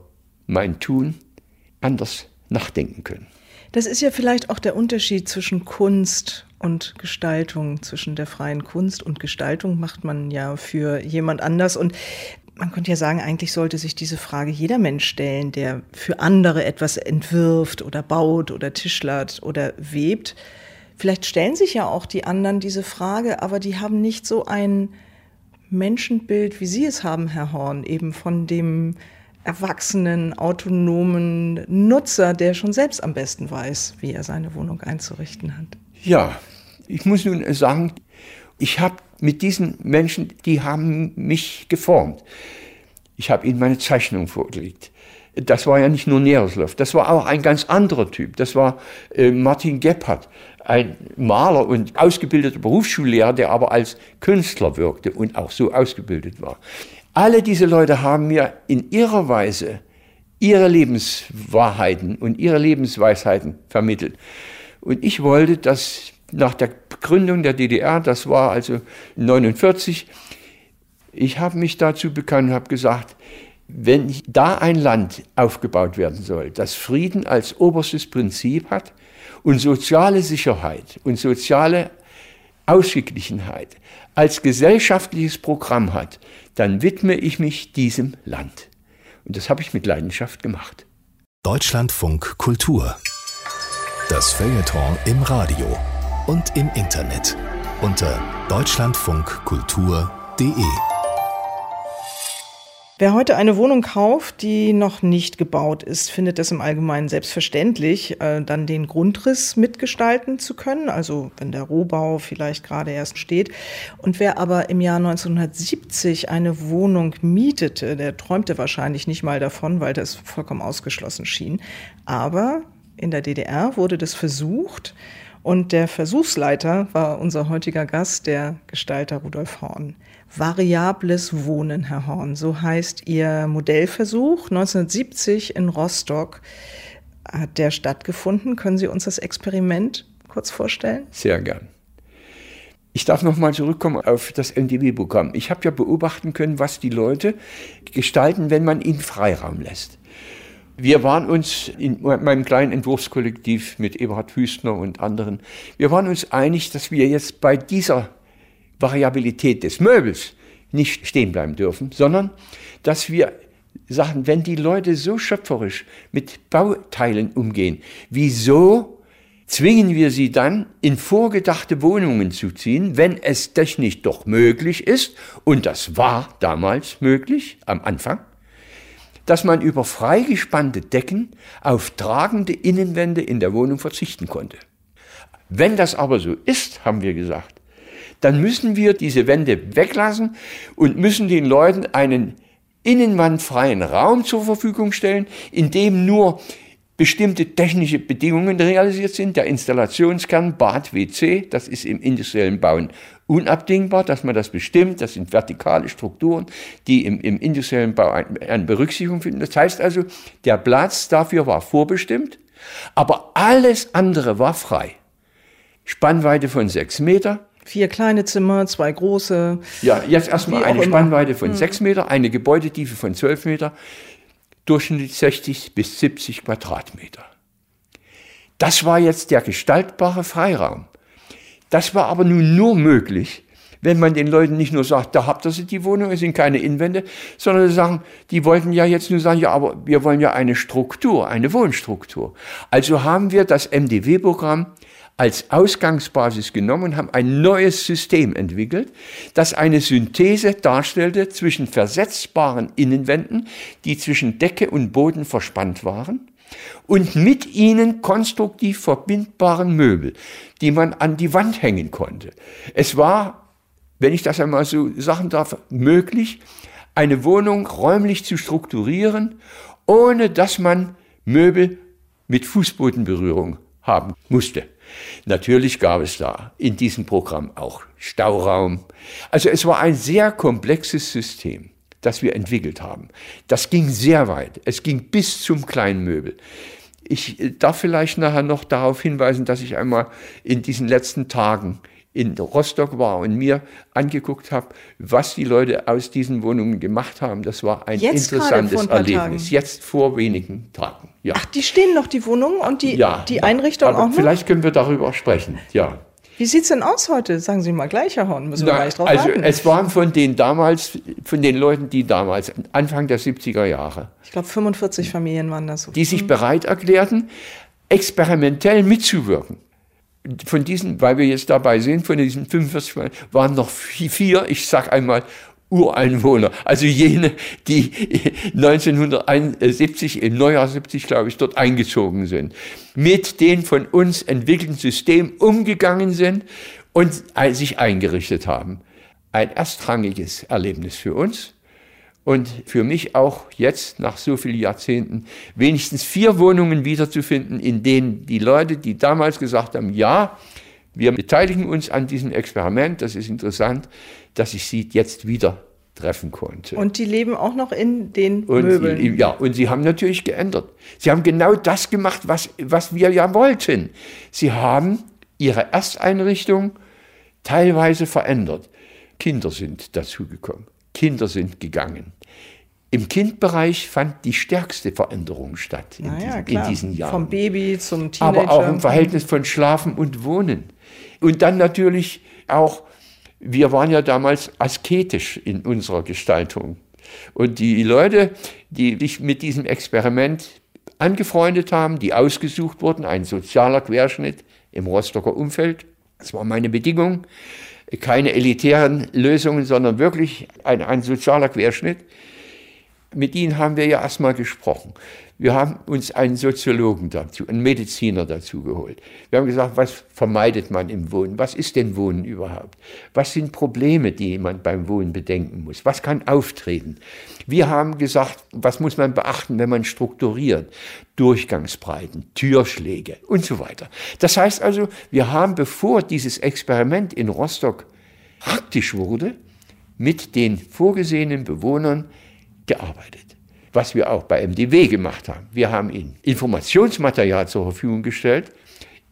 mein Tun anders nachdenken können. Das ist ja vielleicht auch der Unterschied zwischen Kunst und Gestaltung, zwischen der freien Kunst und Gestaltung macht man ja für jemand anders. Und man könnte ja sagen, eigentlich sollte sich diese Frage jeder Mensch stellen, der für andere etwas entwirft oder baut oder tischlert oder webt. Vielleicht stellen sich ja auch die anderen diese Frage, aber die haben nicht so ein Menschenbild, wie Sie es haben, Herr Horn, eben von dem erwachsenen, autonomen Nutzer, der schon selbst am besten weiß, wie er seine Wohnung einzurichten hat. Ja, ich muss nun sagen, ich habe mit diesen Menschen, die haben mich geformt. Ich habe ihnen meine Zeichnung vorgelegt. Das war ja nicht nur Nereslow, das war auch ein ganz anderer Typ. Das war äh, Martin Gebhardt, ein Maler und ausgebildeter Berufsschullehrer, der aber als Künstler wirkte und auch so ausgebildet war. Alle diese Leute haben mir in ihrer Weise ihre Lebenswahrheiten und ihre Lebensweisheiten vermittelt. Und ich wollte, dass nach der Gründung der DDR, das war also 49, ich habe mich dazu bekannt und habe gesagt, wenn da ein Land aufgebaut werden soll, das Frieden als oberstes Prinzip hat und soziale Sicherheit und soziale Ausgeglichenheit als gesellschaftliches Programm hat, dann widme ich mich diesem Land. Und das habe ich mit Leidenschaft gemacht. Deutschlandfunk Kultur. Das Feuilleton im Radio und im Internet unter deutschlandfunkkultur.de. Wer heute eine Wohnung kauft, die noch nicht gebaut ist, findet es im Allgemeinen selbstverständlich, äh, dann den Grundriss mitgestalten zu können, also wenn der Rohbau vielleicht gerade erst steht. Und wer aber im Jahr 1970 eine Wohnung mietete, der träumte wahrscheinlich nicht mal davon, weil das vollkommen ausgeschlossen schien. Aber in der DDR wurde das versucht und der Versuchsleiter war unser heutiger Gast, der Gestalter Rudolf Horn. Variables Wohnen, Herr Horn. So heißt Ihr Modellversuch. 1970 in Rostock hat der stattgefunden. Können Sie uns das Experiment kurz vorstellen? Sehr gern. Ich darf nochmal zurückkommen auf das NDW-Programm. Ich habe ja beobachten können, was die Leute gestalten, wenn man ihnen Freiraum lässt. Wir waren uns in meinem kleinen Entwurfskollektiv mit Eberhard Hüstner und anderen, wir waren uns einig, dass wir jetzt bei dieser Variabilität des Möbels nicht stehen bleiben dürfen, sondern dass wir sagen, wenn die Leute so schöpferisch mit Bauteilen umgehen, wieso zwingen wir sie dann in vorgedachte Wohnungen zu ziehen, wenn es technisch doch möglich ist, und das war damals möglich am Anfang, dass man über freigespannte Decken auf tragende Innenwände in der Wohnung verzichten konnte. Wenn das aber so ist, haben wir gesagt, dann müssen wir diese Wände weglassen und müssen den Leuten einen innenwandfreien Raum zur Verfügung stellen, in dem nur bestimmte technische Bedingungen realisiert sind. Der Installationskern Bad WC, das ist im industriellen Bauen unabdingbar, dass man das bestimmt. Das sind vertikale Strukturen, die im, im industriellen Bau eine Berücksichtigung finden. Das heißt also, der Platz dafür war vorbestimmt, aber alles andere war frei. Spannweite von sechs Meter, Vier kleine Zimmer, zwei große. Ja, jetzt erstmal eine Spannweite von hm. sechs Meter, eine Gebäudetiefe von zwölf Meter, durchschnittlich 60 bis 70 Quadratmeter. Das war jetzt der gestaltbare Freiraum. Das war aber nun nur möglich, wenn man den Leuten nicht nur sagt, da habt ihr sie die Wohnung, es sind keine Inwände, sondern sie sagen, die wollten ja jetzt nur sagen, ja, aber wir wollen ja eine Struktur, eine Wohnstruktur. Also haben wir das MDW-Programm als Ausgangsbasis genommen und haben ein neues System entwickelt, das eine Synthese darstellte zwischen versetzbaren Innenwänden, die zwischen Decke und Boden verspannt waren, und mit ihnen konstruktiv verbindbaren Möbel, die man an die Wand hängen konnte. Es war, wenn ich das einmal so sagen darf, möglich, eine Wohnung räumlich zu strukturieren, ohne dass man Möbel mit Fußbodenberührung haben musste. Natürlich gab es da in diesem Programm auch Stauraum. Also es war ein sehr komplexes System, das wir entwickelt haben. Das ging sehr weit. Es ging bis zum Kleinmöbel. Ich äh, darf vielleicht nachher noch darauf hinweisen, dass ich einmal in diesen letzten Tagen in Rostock war und mir angeguckt habe, was die Leute aus diesen Wohnungen gemacht haben. Das war ein Jetzt interessantes Erlebnis. Jetzt vor wenigen Tagen. Ja. Ach, die stehen noch, die Wohnungen und die, ja, die Einrichtung auch noch? Vielleicht können wir darüber sprechen, ja. Wie sieht's denn aus heute? Sagen Sie mal gleich, Herr Horn, müssen wir Na, gleich drauf also warten. es waren von den damals, von den Leuten, die damals, Anfang der 70er Jahre, Ich glaube, 45 Familien waren das so. die sich bereit erklärten, experimentell mitzuwirken. Von diesen, weil wir jetzt dabei sind, von diesen 45 waren noch vier, ich sag einmal, Ureinwohner, also jene, die 1971, im Neujahr 70, glaube ich, dort eingezogen sind, mit den von uns entwickelten System umgegangen sind und sich eingerichtet haben. Ein erstrangiges Erlebnis für uns und für mich auch jetzt nach so vielen Jahrzehnten wenigstens vier Wohnungen wiederzufinden, in denen die Leute, die damals gesagt haben, ja, wir beteiligen uns an diesem Experiment, das ist interessant, dass ich sie jetzt wieder treffen konnte. Und die leben auch noch in den Und Möbeln. Sie, ja, und sie haben natürlich geändert. Sie haben genau das gemacht, was, was wir ja wollten. Sie haben ihre Ersteinrichtung teilweise verändert. Kinder sind dazugekommen. Kinder sind gegangen. Im Kindbereich fand die stärkste Veränderung statt in, naja, diesen, in diesen Jahren. Vom Baby zum Teenager. Aber auch im Verhältnis von Schlafen und Wohnen. Und dann natürlich auch, wir waren ja damals asketisch in unserer Gestaltung. Und die Leute, die sich mit diesem Experiment angefreundet haben, die ausgesucht wurden, ein sozialer Querschnitt im Rostocker Umfeld, das war meine Bedingung, keine elitären Lösungen, sondern wirklich ein, ein sozialer Querschnitt. Mit ihnen haben wir ja erstmal gesprochen. Wir haben uns einen Soziologen dazu, einen Mediziner dazu geholt. Wir haben gesagt, was vermeidet man im Wohnen? Was ist denn Wohnen überhaupt? Was sind Probleme, die man beim Wohnen bedenken muss? Was kann auftreten? Wir haben gesagt, was muss man beachten, wenn man strukturiert? Durchgangsbreiten, Türschläge und so weiter. Das heißt also, wir haben, bevor dieses Experiment in Rostock praktisch wurde, mit den vorgesehenen Bewohnern gearbeitet was wir auch bei MDW gemacht haben. Wir haben ihnen Informationsmaterial zur Verfügung gestellt,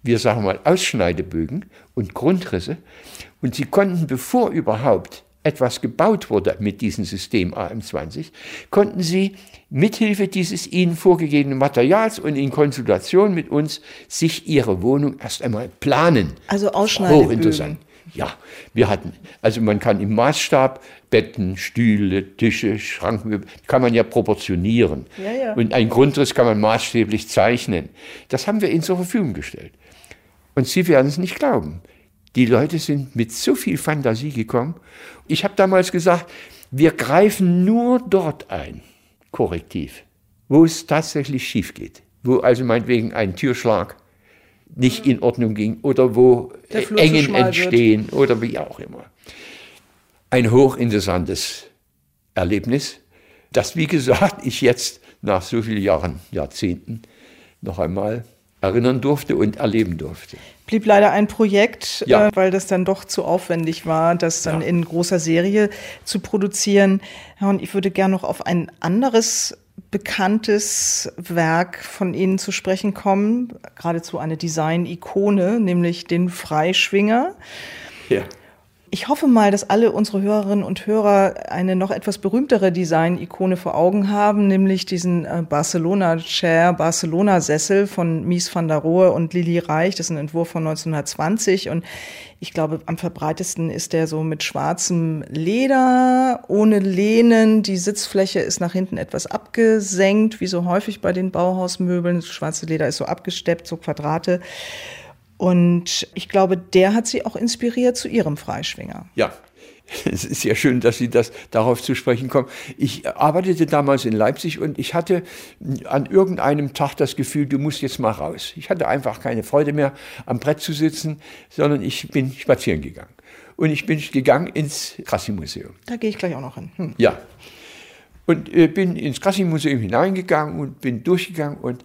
wir sagen mal Ausschneidebögen und Grundrisse und sie konnten, bevor überhaupt etwas gebaut wurde mit diesem System AM20, konnten sie mithilfe dieses ihnen vorgegebenen Materials und in Konsultation mit uns sich ihre Wohnung erst einmal planen. Also Ausschneidebögen. Hochinteressant. Ja, wir hatten, also man kann im Maßstab Betten, Stühle, Tische, Schrankmöbel, kann man ja proportionieren. Ja, ja. Und einen Grundriss kann man maßstäblich zeichnen. Das haben wir ihnen zur Verfügung gestellt. Und Sie werden es nicht glauben. Die Leute sind mit so viel Fantasie gekommen. Ich habe damals gesagt, wir greifen nur dort ein, korrektiv, wo es tatsächlich schief geht. Wo also meinetwegen ein Türschlag nicht in Ordnung ging oder wo zu Engen schmal wird. entstehen oder wie auch immer. Ein hochinteressantes Erlebnis, das, wie gesagt, ich jetzt nach so vielen Jahren, Jahrzehnten noch einmal erinnern durfte und erleben durfte. Blieb leider ein Projekt, Ja. äh, weil das dann doch zu aufwendig war, das dann Ja. in großer Serie zu produzieren. Ja, und ich würde gerne noch auf ein anderes bekanntes Werk von Ihnen zu sprechen kommen, geradezu eine Design-Ikone, nämlich den Freischwinger. Ja. Ich hoffe mal, dass alle unsere Hörerinnen und Hörer eine noch etwas berühmtere Design-Ikone vor Augen haben, nämlich diesen äh, Barcelona-Chair, Barcelona-Sessel von Mies van der Rohe und Lili Reich. Das ist ein Entwurf von 1920 und ich glaube, am verbreitesten ist der so mit schwarzem Leder, ohne Lehnen. Die Sitzfläche ist nach hinten etwas abgesenkt, wie so häufig bei den Bauhausmöbeln. Das schwarze Leder ist so abgesteppt, so Quadrate. Und ich glaube, der hat sie auch inspiriert zu ihrem Freischwinger. Ja, es ist sehr schön, dass Sie das darauf zu sprechen kommen. Ich arbeitete damals in Leipzig und ich hatte an irgendeinem Tag das Gefühl, du musst jetzt mal raus. Ich hatte einfach keine Freude mehr, am Brett zu sitzen, sondern ich bin spazieren gegangen. Und ich bin gegangen ins Krassi-Museum. Da gehe ich gleich auch noch hin. Hm. Ja. Und äh, bin ins Krassi-Museum hineingegangen und bin durchgegangen und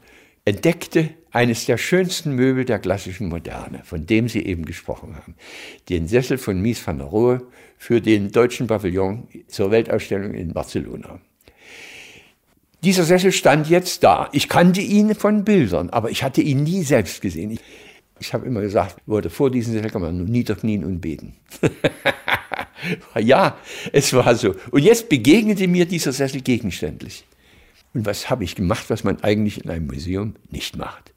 entdeckte eines der schönsten Möbel der klassischen Moderne, von dem Sie eben gesprochen haben. Den Sessel von Mies van der Rohe für den deutschen Pavillon zur Weltausstellung in Barcelona. Dieser Sessel stand jetzt da. Ich kannte ihn von Bildern, aber ich hatte ihn nie selbst gesehen. Ich, ich habe immer gesagt, Leute, vor diesem Sessel kann man nur niederknien und beten. ja, es war so. Und jetzt begegnete mir dieser Sessel gegenständlich. Und was habe ich gemacht, was man eigentlich in einem Museum nicht macht?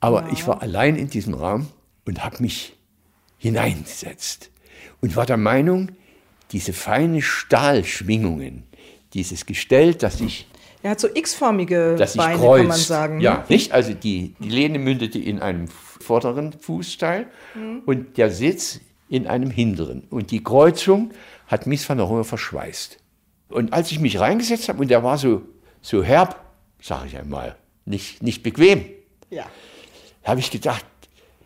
Aber wow. ich war allein in diesem Raum und habe mich hineingesetzt und war der Meinung, diese feinen Stahlschwingungen, dieses Gestell, das ich er hat so x-förmige Beine, kreuzt. kann man sagen. Ja, nicht? Also die, die Lehne mündete in einem vorderen Fußteil mhm. und der Sitz in einem hinteren. Und die Kreuzung hat Miss van der Rohe verschweißt. Und als ich mich reingesetzt habe, und der war so, so herb, sage ich einmal, nicht, nicht bequem, ja. habe ich gedacht,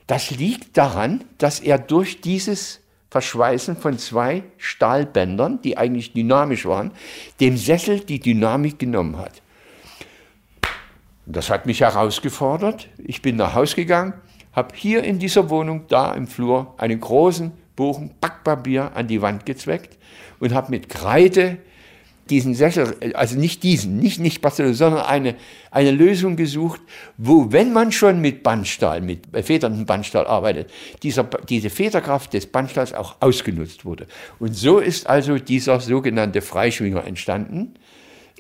das liegt daran, dass er durch dieses Verschweißen von zwei Stahlbändern, die eigentlich dynamisch waren, dem Sessel die Dynamik genommen hat. Das hat mich herausgefordert. Ich bin nach Hause gegangen, habe hier in dieser Wohnung, da im Flur, einen großen Bogen Backpapier an die Wand gezweckt und habe mit Kreide diesen Sessel, also nicht diesen, nicht, nicht Barcelona, sondern eine, eine Lösung gesucht, wo, wenn man schon mit Bandstahl, mit federndem Bandstahl arbeitet, dieser, diese Federkraft des Bandstahls auch ausgenutzt wurde. Und so ist also dieser sogenannte Freischwinger entstanden.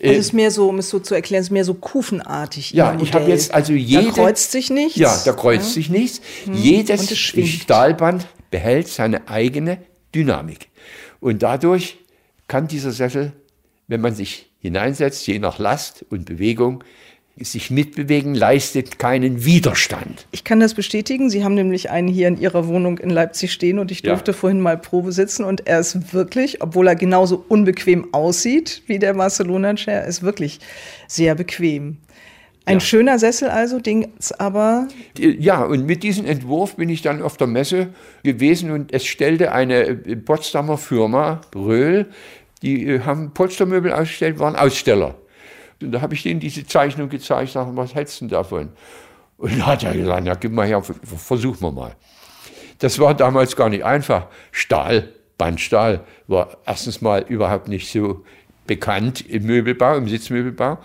Also es ist mehr so, um es so zu erklären, es ist mehr so kufenartig. Ja, ich habe jetzt also jede. Da kreuzt sich nichts. Ja, da kreuzt ja. sich nichts. Hm. Jedes Stahlband behält seine eigene Dynamik. Und dadurch kann dieser Sessel wenn man sich hineinsetzt, je nach Last und Bewegung, sich mitbewegen leistet keinen Widerstand. Ich kann das bestätigen. Sie haben nämlich einen hier in Ihrer Wohnung in Leipzig stehen und ich durfte ja. vorhin mal Probe sitzen und er ist wirklich, obwohl er genauso unbequem aussieht wie der Barcelona Chair, ist wirklich sehr bequem. Ein ja. schöner Sessel also, Dings aber. Ja, und mit diesem Entwurf bin ich dann auf der Messe gewesen und es stellte eine Potsdamer Firma, Röhl, die äh, haben Polstermöbel ausgestellt, waren Aussteller. Und da habe ich denen diese Zeichnung gezeigt, sage, was hältst du davon? Und da hat er gesagt, na gib mal her, versuchen wir mal. Das war damals gar nicht einfach. Stahl, Bandstahl war erstens mal überhaupt nicht so bekannt im Möbelbau, im Sitzmöbelbau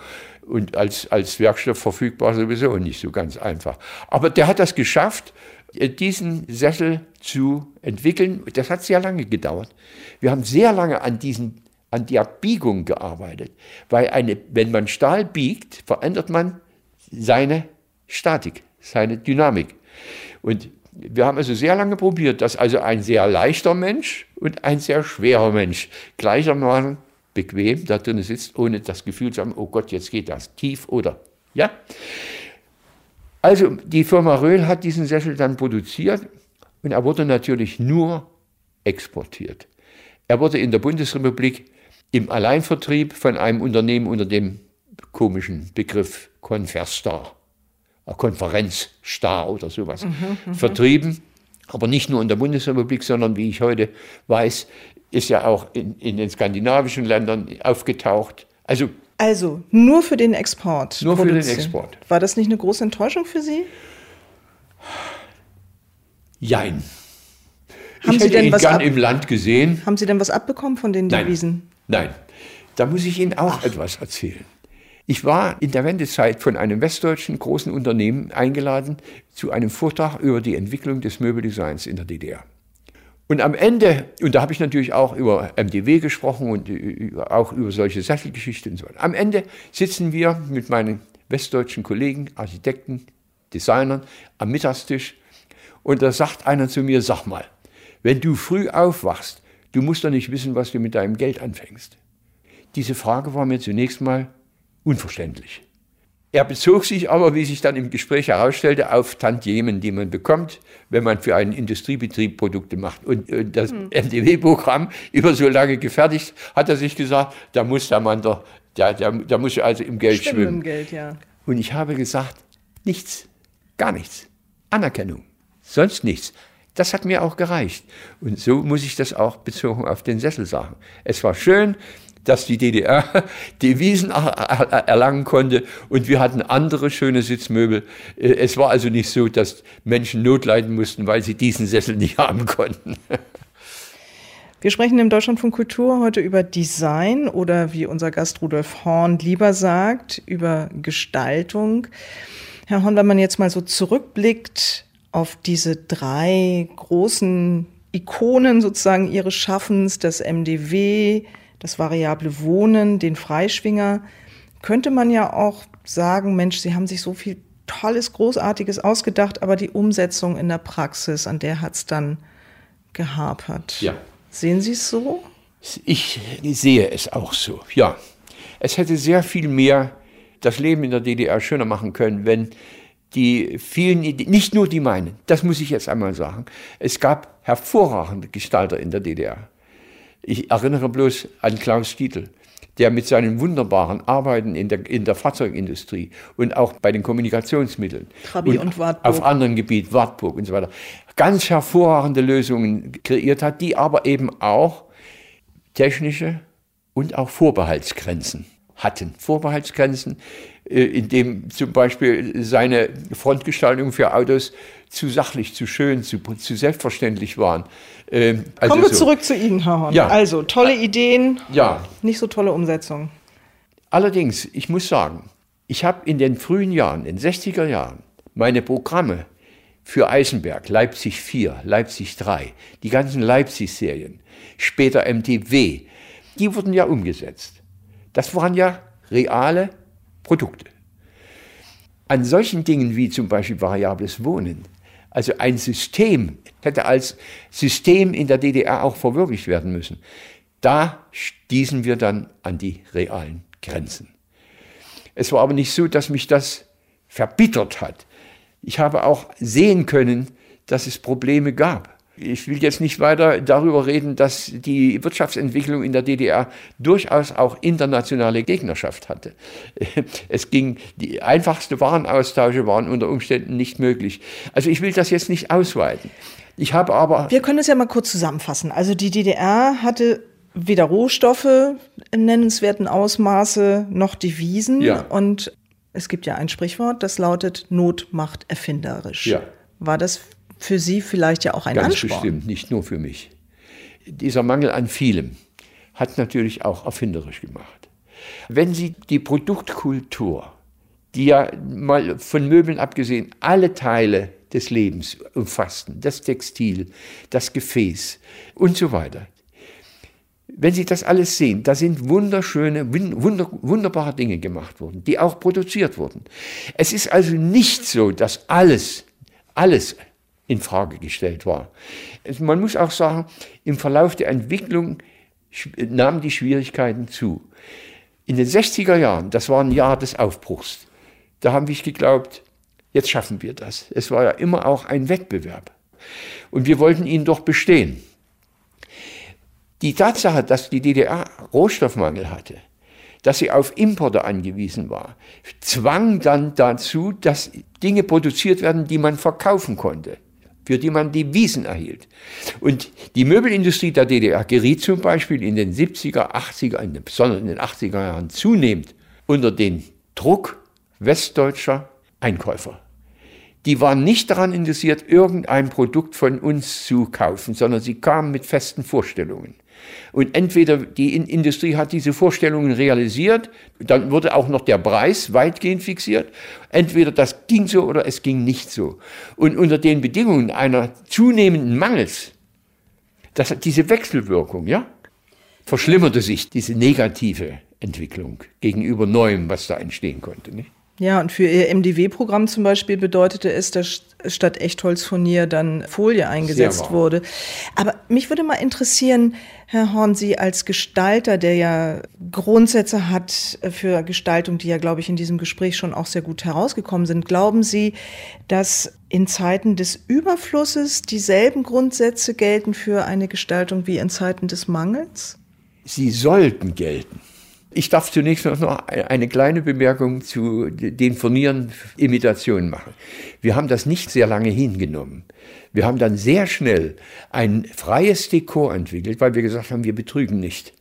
und als, als Werkstoff verfügbar sowieso nicht so ganz einfach. Aber der hat das geschafft äh, diesen Sessel zu entwickeln. Das hat sehr lange gedauert. Wir haben sehr lange an diesen an der Biegung gearbeitet, weil eine, wenn man Stahl biegt, verändert man seine Statik, seine Dynamik. Und wir haben also sehr lange probiert, dass also ein sehr leichter Mensch und ein sehr schwerer Mensch gleichermaßen bequem da drin sitzt, ohne das Gefühl zu haben, oh Gott, jetzt geht das tief oder, ja. Also die Firma Röhl hat diesen Sessel dann produziert und er wurde natürlich nur exportiert. Er wurde in der Bundesrepublik im Alleinvertrieb von einem Unternehmen unter dem komischen Begriff Conferstar, Konferenzstar oder sowas, mhm, mhm, vertrieben. Aber nicht nur in der Bundesrepublik, sondern wie ich heute weiß, ist ja auch in, in den skandinavischen Ländern aufgetaucht. Also, also nur für den Export. Nur für den Export. War das nicht eine große Enttäuschung für Sie? Jein. Haben ich Sie hätte denn ihn was gern im Land gesehen. Haben Sie denn was abbekommen von den Devisen? Nein, da muss ich Ihnen auch Ach. etwas erzählen. Ich war in der Wendezeit von einem westdeutschen großen Unternehmen eingeladen zu einem Vortrag über die Entwicklung des Möbeldesigns in der DDR. Und am Ende, und da habe ich natürlich auch über MDW gesprochen und auch über solche Sesselgeschichten und so weiter. Am Ende sitzen wir mit meinen westdeutschen Kollegen, Architekten, Designern am Mittagstisch und da sagt einer zu mir, sag mal, wenn du früh aufwachst Du musst doch nicht wissen, was du mit deinem Geld anfängst. Diese Frage war mir zunächst mal unverständlich. Er bezog sich aber, wie sich dann im Gespräch herausstellte, auf Tantiemen, die man bekommt, wenn man für einen Industriebetrieb Produkte macht. Und äh, das hm. MDW-Programm über so lange gefertigt, hat er sich gesagt, da muss der Mann doch, da, da, da muss er also im Geld Stimmen schwimmen. Im Geld, ja. Und ich habe gesagt, nichts, gar nichts. Anerkennung, sonst nichts. Das hat mir auch gereicht. Und so muss ich das auch bezogen auf den Sessel sagen. Es war schön, dass die DDR Devisen erlangen konnte und wir hatten andere schöne Sitzmöbel. Äh, es war also nicht so, dass Menschen Not leiden mussten, weil sie diesen Sessel nicht haben konnten. Wir sprechen im Deutschlandfunk Kultur heute über Design oder wie unser Gast Rudolf Horn lieber sagt, über Gestaltung. Herr Horn, wenn man jetzt mal so zurückblickt, auf diese drei großen Ikonen sozusagen ihres Schaffens, das MDW, das variable Wohnen, den Freischwinger. könnte man ja auch sagen, Mensch, Sie haben sich so viel Tolles, Großartiges ausgedacht, aber die Umsetzung in der Praxis, an der hat es dann gehapert. Ja. Sehen Sie es so? Ich sehe es auch so, ja. Es hätte sehr viel mehr das Leben in der DDR schöner machen können, wenn die vielen, nicht nur die meinen, das muss ich jetzt einmal sagen. Es gab hervorragende Gestalter in der DDR. Ich erinnere bloß an Klaus Dietl, der mit seinen wunderbaren Arbeiten in der, in der Fahrzeugindustrie und auch bei den Kommunikationsmitteln Trabi und, und Wartburg. auf anderen Gebieten, Wartburg und so weiter, ganz hervorragende Lösungen kreiert hat, die aber eben auch technische und auch Vorbehaltsgrenzen hatten. Vorbehaltsgrenzen, in dem zum Beispiel seine Frontgestaltung für Autos zu sachlich, zu schön, zu, zu selbstverständlich waren. Ähm, also Kommen wir so. zurück zu Ihnen, Herr Horn. Ja. Also tolle Ideen, ja. nicht so tolle Umsetzung. Allerdings, ich muss sagen, ich habe in den frühen Jahren, in den 60er Jahren, meine Programme für Eisenberg, Leipzig 4, Leipzig 3, die ganzen Leipzig-Serien, später MTW, die wurden ja umgesetzt. Das waren ja reale Produkte. An solchen Dingen wie zum Beispiel variables Wohnen, also ein System, hätte als System in der DDR auch verwirklicht werden müssen. Da stießen wir dann an die realen Grenzen. Es war aber nicht so, dass mich das verbittert hat. Ich habe auch sehen können, dass es Probleme gab. Ich will jetzt nicht weiter darüber reden, dass die Wirtschaftsentwicklung in der DDR durchaus auch internationale Gegnerschaft hatte. Es ging, die einfachsten Warenaustausche waren unter Umständen nicht möglich. Also ich will das jetzt nicht ausweiten. Ich habe aber. Wir können es ja mal kurz zusammenfassen. Also die DDR hatte weder Rohstoffe im nennenswerten Ausmaße noch Devisen. Ja. Und es gibt ja ein Sprichwort, das lautet Not macht erfinderisch. Ja. War das für Sie vielleicht ja auch ein Ganz Ansporn. bestimmt, nicht nur für mich. Dieser Mangel an vielem hat natürlich auch erfinderisch gemacht. Wenn Sie die Produktkultur, die ja mal von Möbeln abgesehen alle Teile des Lebens umfassten, das Textil, das Gefäß und so weiter, wenn Sie das alles sehen, da sind wunderschöne, wunder, wunderbare Dinge gemacht worden, die auch produziert wurden. Es ist also nicht so, dass alles, alles in Frage gestellt war. Man muss auch sagen, im Verlauf der Entwicklung nahmen die Schwierigkeiten zu. In den 60er Jahren, das war ein Jahr des Aufbruchs, da haben wir geglaubt, jetzt schaffen wir das. Es war ja immer auch ein Wettbewerb. Und wir wollten ihn doch bestehen. Die Tatsache, dass die DDR Rohstoffmangel hatte, dass sie auf Importe angewiesen war, zwang dann dazu, dass Dinge produziert werden, die man verkaufen konnte für die man Devisen erhielt. Und die Möbelindustrie der DDR geriet zum Beispiel in den 70er, 80er, besonders in den 80er Jahren zunehmend unter den Druck westdeutscher Einkäufer. Die waren nicht daran interessiert, irgendein Produkt von uns zu kaufen, sondern sie kamen mit festen Vorstellungen. Und entweder die Industrie hat diese Vorstellungen realisiert, dann wurde auch noch der Preis weitgehend fixiert. Entweder das ging so oder es ging nicht so. Und unter den Bedingungen einer zunehmenden Mangels, das, diese Wechselwirkung, ja, verschlimmerte sich diese negative Entwicklung gegenüber Neuem, was da entstehen konnte. Nicht? Ja, und für Ihr MDW-Programm zum Beispiel bedeutete es, dass statt Echtholzfurnier dann Folie eingesetzt wurde. Aber mich würde mal interessieren, Herr Horn, Sie als Gestalter, der ja Grundsätze hat für Gestaltung, die ja, glaube ich, in diesem Gespräch schon auch sehr gut herausgekommen sind. Glauben Sie, dass in Zeiten des Überflusses dieselben Grundsätze gelten für eine Gestaltung wie in Zeiten des Mangels? Sie sollten gelten. Ich darf zunächst noch eine kleine Bemerkung zu den Furnieren-Imitationen machen. Wir haben das nicht sehr lange hingenommen. Wir haben dann sehr schnell ein freies Dekor entwickelt, weil wir gesagt haben, wir betrügen nicht.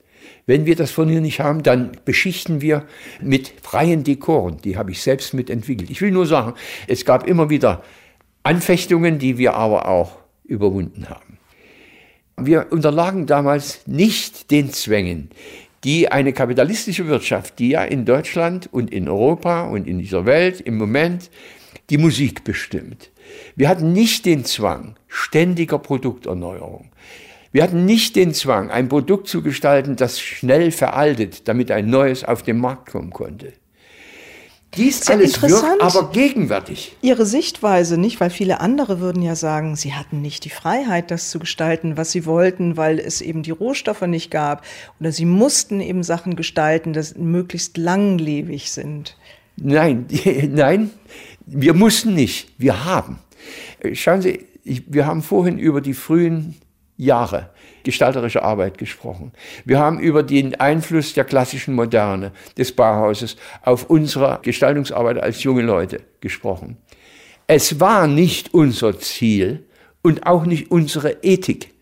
Wenn wir das Furnieren nicht haben, dann beschichten wir mit freien Dekoren. Die habe ich selbst mitentwickelt. Ich will nur sagen, es gab immer wieder Anfechtungen, die wir aber auch überwunden haben. Wir unterlagen damals nicht den Zwängen, die eine kapitalistische Wirtschaft, die ja in Deutschland und in Europa und in dieser Welt im Moment die Musik bestimmt. Wir hatten nicht den Zwang ständiger Produkterneuerung. Wir hatten nicht den Zwang, ein Produkt zu gestalten, das schnell veraltet, damit ein neues auf den Markt kommen konnte. Dies Sehr alles wirkt interessant. aber gegenwärtig. Ihre Sichtweise nicht, weil viele andere würden ja sagen, sie hatten nicht die Freiheit, das zu gestalten, was sie wollten, weil es eben die Rohstoffe nicht gab. Oder sie mussten eben Sachen gestalten, die möglichst langlebig sind. Nein, nein, wir mussten nicht, wir haben. Schauen Sie, ich, wir haben vorhin über die frühen Jahre gestalterische Arbeit gesprochen. Wir haben über den Einfluss der klassischen Moderne des Bauhauses auf unsere Gestaltungsarbeit als junge Leute gesprochen. Es war nicht unser Ziel und auch nicht unsere Ethik,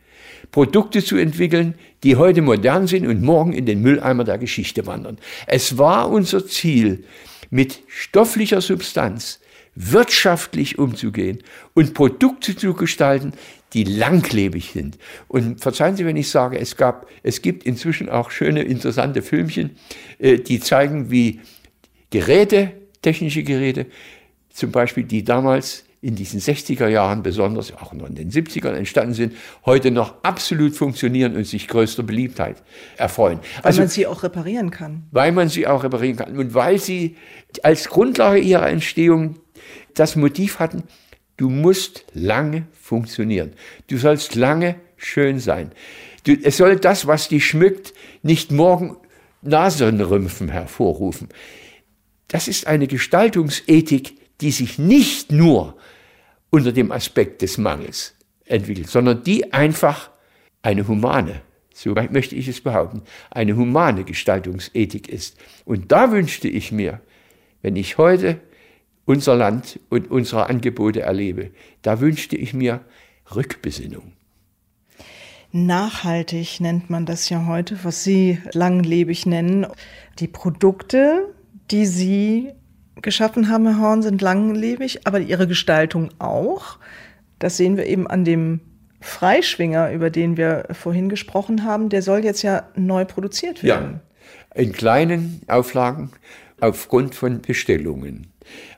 Produkte zu entwickeln, die heute modern sind und morgen in den Mülleimer der Geschichte wandern. Es war unser Ziel, mit stofflicher Substanz wirtschaftlich umzugehen und Produkte zu gestalten, die langlebig sind. Und verzeihen Sie, wenn ich sage, es gab, es gibt inzwischen auch schöne, interessante Filmchen, äh, die zeigen, wie Geräte, technische Geräte, zum Beispiel, die damals in diesen 60er Jahren besonders, auch noch in den 70ern entstanden sind, heute noch absolut funktionieren und sich größter Beliebtheit erfreuen. Weil also, man sie auch reparieren kann. Weil man sie auch reparieren kann und weil sie als Grundlage ihrer Entstehung das Motiv hatten, du musst lange funktionieren. Du sollst lange schön sein. Du, es soll das, was dich schmückt, nicht morgen Nasenrümpfen hervorrufen. Das ist eine Gestaltungsethik, die sich nicht nur unter dem Aspekt des Mangels entwickelt, sondern die einfach eine humane, so möchte ich es behaupten, eine humane Gestaltungsethik ist. Und da wünschte ich mir, wenn ich heute unser Land und unsere Angebote erlebe. Da wünschte ich mir Rückbesinnung. Nachhaltig nennt man das ja heute, was Sie langlebig nennen. Die Produkte, die Sie geschaffen haben, Herr Horn, sind langlebig, aber Ihre Gestaltung auch. Das sehen wir eben an dem Freischwinger, über den wir vorhin gesprochen haben. Der soll jetzt ja neu produziert werden. Ja, in kleinen Auflagen aufgrund von Bestellungen.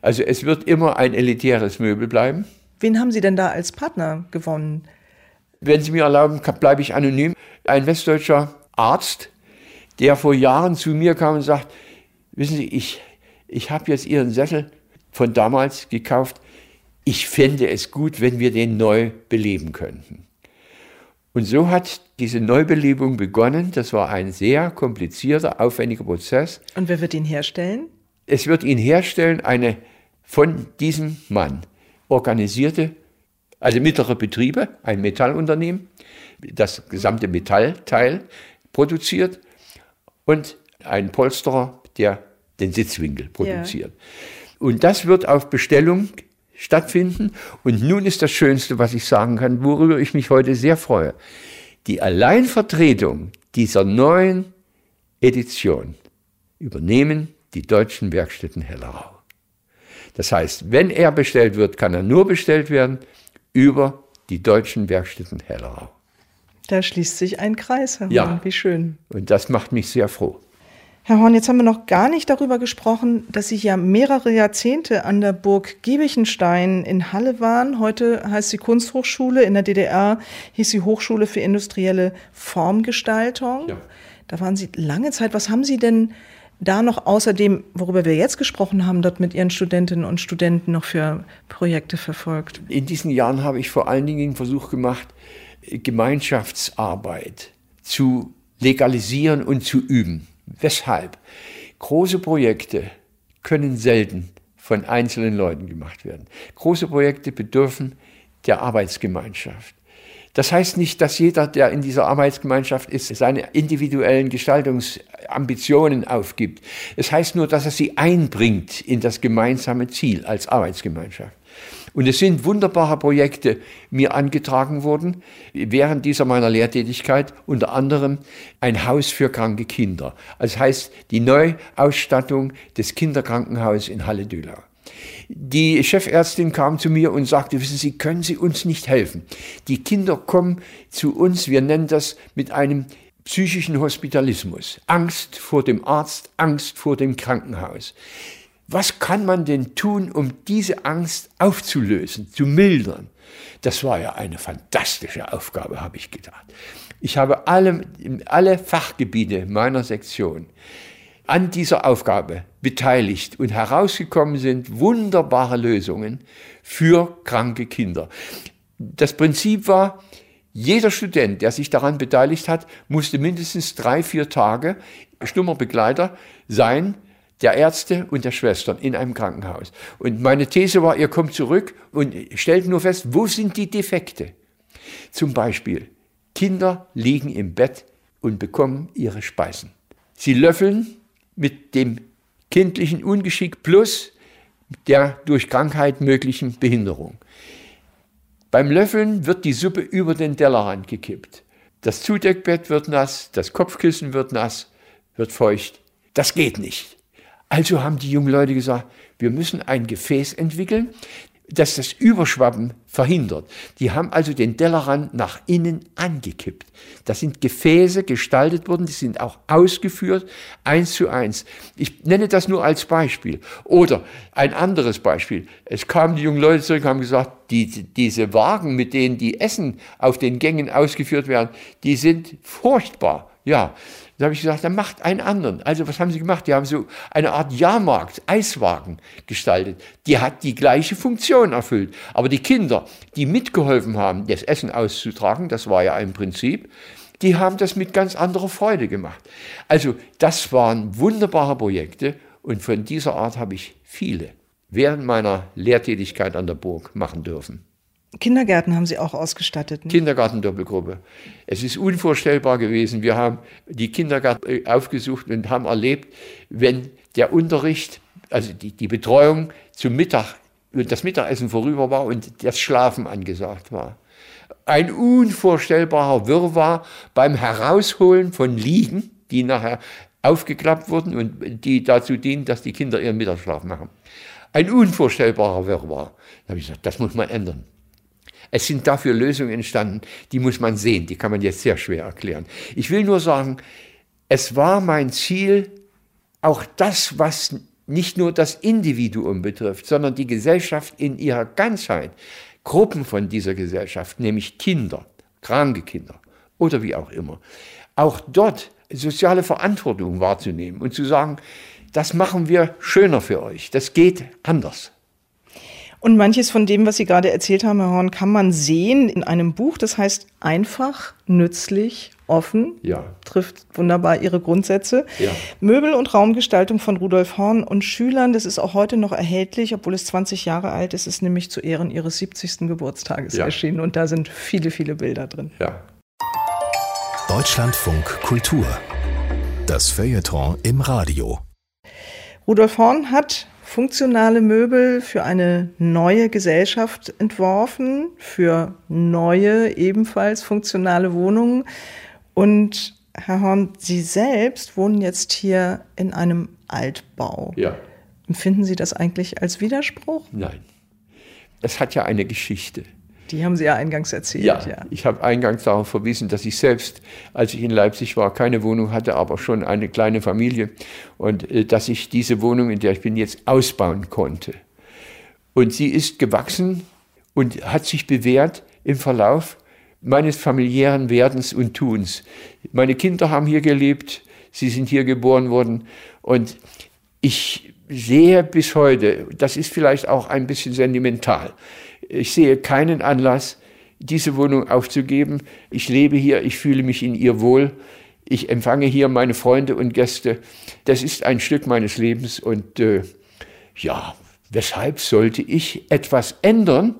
Also es wird immer ein elitäres Möbel bleiben. Wen haben Sie denn da als Partner gewonnen? Wenn Sie mir erlauben, bleibe ich anonym. Ein westdeutscher Arzt, der vor Jahren zu mir kam und sagt, wissen Sie, ich, ich habe jetzt Ihren Sessel von damals gekauft. Ich fände es gut, wenn wir den neu beleben könnten. Und so hat diese Neubelebung begonnen. Das war ein sehr komplizierter, aufwendiger Prozess. Und wer wird ihn herstellen? Es wird ihn herstellen eine von diesem Mann organisierte, also mittlere Betriebe, ein Metallunternehmen, das gesamte Metallteil produziert und ein Polsterer, der den Sitzwinkel produziert. Ja. Und das wird auf Bestellung stattfinden. Und nun ist das Schönste, was ich sagen kann, worüber ich mich heute sehr freue. Die Alleinvertretung dieser neuen Edition übernehmen die deutschen Werkstätten Hellerau. Das heißt, wenn er bestellt wird, kann er nur bestellt werden über die deutschen Werkstätten Hellerau. Da schließt sich ein Kreis, Herr Horn. Ja. Wie schön. Und das macht mich sehr froh. Herr Horn, jetzt haben wir noch gar nicht darüber gesprochen, dass Sie ja mehrere Jahrzehnte an der Burg Giebichenstein in Halle waren. Heute heißt sie Kunsthochschule. In der DDR hieß sie Hochschule für industrielle Formgestaltung. Ja. Da waren Sie lange Zeit. Was haben Sie denn da noch außerdem, worüber wir jetzt gesprochen haben, dort mit Ihren Studentinnen und Studenten noch für Projekte verfolgt? In diesen Jahren habe ich vor allen Dingen den Versuch gemacht, Gemeinschaftsarbeit zu legalisieren und zu üben. Weshalb? Große Projekte können selten von einzelnen Leuten gemacht werden. Große Projekte bedürfen der Arbeitsgemeinschaft. Das heißt nicht, dass jeder, der in dieser Arbeitsgemeinschaft ist, seine individuellen Gestaltungsambitionen aufgibt. Es heißt nur, dass er sie einbringt in das gemeinsame Ziel als Arbeitsgemeinschaft. Und es sind wunderbare Projekte mir angetragen worden während dieser meiner Lehrtätigkeit, unter anderem ein Haus für kranke Kinder. Das heißt die Neuausstattung des Kinderkrankenhauses in Halle-Dülau. Die Chefärztin kam zu mir und sagte, wissen Sie, können Sie uns nicht helfen? Die Kinder kommen zu uns, wir nennen das mit einem psychischen Hospitalismus. Angst vor dem Arzt, Angst vor dem Krankenhaus. Was kann man denn tun, um diese Angst aufzulösen, zu mildern? Das war ja eine fantastische Aufgabe, habe ich gedacht. Ich habe alle, alle Fachgebiete meiner Sektion an dieser Aufgabe beteiligt und herausgekommen sind wunderbare Lösungen für kranke Kinder. Das Prinzip war, jeder Student, der sich daran beteiligt hat, musste mindestens drei, vier Tage stummer Begleiter sein der Ärzte und der Schwestern in einem Krankenhaus. Und meine These war, ihr kommt zurück und stellt nur fest, wo sind die Defekte? Zum Beispiel, Kinder liegen im Bett und bekommen ihre Speisen. Sie löffeln mit dem kindlichen Ungeschick plus der durch Krankheit möglichen Behinderung. Beim Löffeln wird die Suppe über den Tellerrand gekippt. Das Zudeckbett wird nass, das Kopfkissen wird nass, wird feucht. Das geht nicht. Also haben die jungen Leute gesagt, wir müssen ein Gefäß entwickeln, das das Überschwappen verhindert. Die haben also den Tellerrand nach innen angekippt. Das sind Gefäße gestaltet worden, die sind auch ausgeführt, eins zu eins. Ich nenne das nur als Beispiel. Oder ein anderes Beispiel. Es kamen die jungen Leute zurück und haben gesagt, die, diese Wagen, mit denen die Essen auf den Gängen ausgeführt werden, die sind furchtbar. Ja, da habe ich gesagt, dann macht einen anderen. Also was haben sie gemacht? Die haben so eine Art Jahrmarkt, Eiswagen gestaltet. Die hat die gleiche Funktion erfüllt. Aber die Kinder, die mitgeholfen haben, das Essen auszutragen, das war ja ein Prinzip, die haben das mit ganz anderer Freude gemacht. Also das waren wunderbare Projekte und von dieser Art habe ich viele während meiner Lehrtätigkeit an der Burg machen dürfen. Kindergärten haben Sie auch ausgestattet. Ne? Kindergartendoppelgruppe. Es ist unvorstellbar gewesen. Wir haben die Kindergärten äh, aufgesucht und haben erlebt, wenn der Unterricht, also die, die Betreuung zum Mittag das Mittagessen vorüber war und das Schlafen angesagt war. Ein unvorstellbarer Wirrwarr beim Herausholen von Liegen, die nachher aufgeklappt wurden und die dazu dienen, dass die Kinder ihren Mittagsschlaf machen. Ein unvorstellbarer Wirrwarr. Da habe ich gesagt, das muss man ändern. Es sind dafür Lösungen entstanden, die muss man sehen, die kann man jetzt sehr schwer erklären. Ich will nur sagen, es war mein Ziel, auch das, was nicht nur das Individuum betrifft, sondern die Gesellschaft in ihrer Ganzheit, Gruppen von dieser Gesellschaft, nämlich Kinder, kranke Kinder oder wie auch immer, auch dort soziale Verantwortung wahrzunehmen und zu sagen, das machen wir schöner für euch, das geht anders. Und manches von dem, was Sie gerade erzählt haben, Herr Horn, kann man sehen in einem Buch, das heißt einfach, nützlich, offen. Ja. Trifft wunderbar Ihre Grundsätze. Ja. Möbel- und Raumgestaltung von Rudolf Horn und Schülern, das ist auch heute noch erhältlich, obwohl es 20 Jahre alt ist, ist nämlich zu Ehren Ihres 70. Geburtstages ja. erschienen und da sind viele, viele Bilder drin. Ja. Deutschlandfunk Kultur. Das Feuilleton im Radio. Rudolf Horn hat funktionale Möbel für eine neue Gesellschaft entworfen, für neue, ebenfalls funktionale Wohnungen. Und Herr Horn, Sie selbst wohnen jetzt hier in einem Altbau. Ja. Empfinden Sie das eigentlich als Widerspruch? Nein. Es hat ja eine Geschichte. Die haben Sie ja eingangs erzählt. Ja, ja, ich habe eingangs darauf verwiesen, dass ich selbst, als ich in Leipzig war, keine Wohnung hatte, aber schon eine kleine Familie und äh, dass ich diese Wohnung, in der ich bin, jetzt ausbauen konnte. Und sie ist gewachsen und hat sich bewährt im Verlauf meines familiären Werdens und Tuns. Meine Kinder haben hier gelebt, sie sind hier geboren worden und ich sehe bis heute, das ist vielleicht auch ein bisschen sentimental, ich sehe keinen Anlass, diese Wohnung aufzugeben. Ich lebe hier, ich fühle mich in ihr wohl. Ich empfange hier meine Freunde und Gäste. Das ist ein Stück meines Lebens und äh, ja, weshalb sollte ich etwas ändern,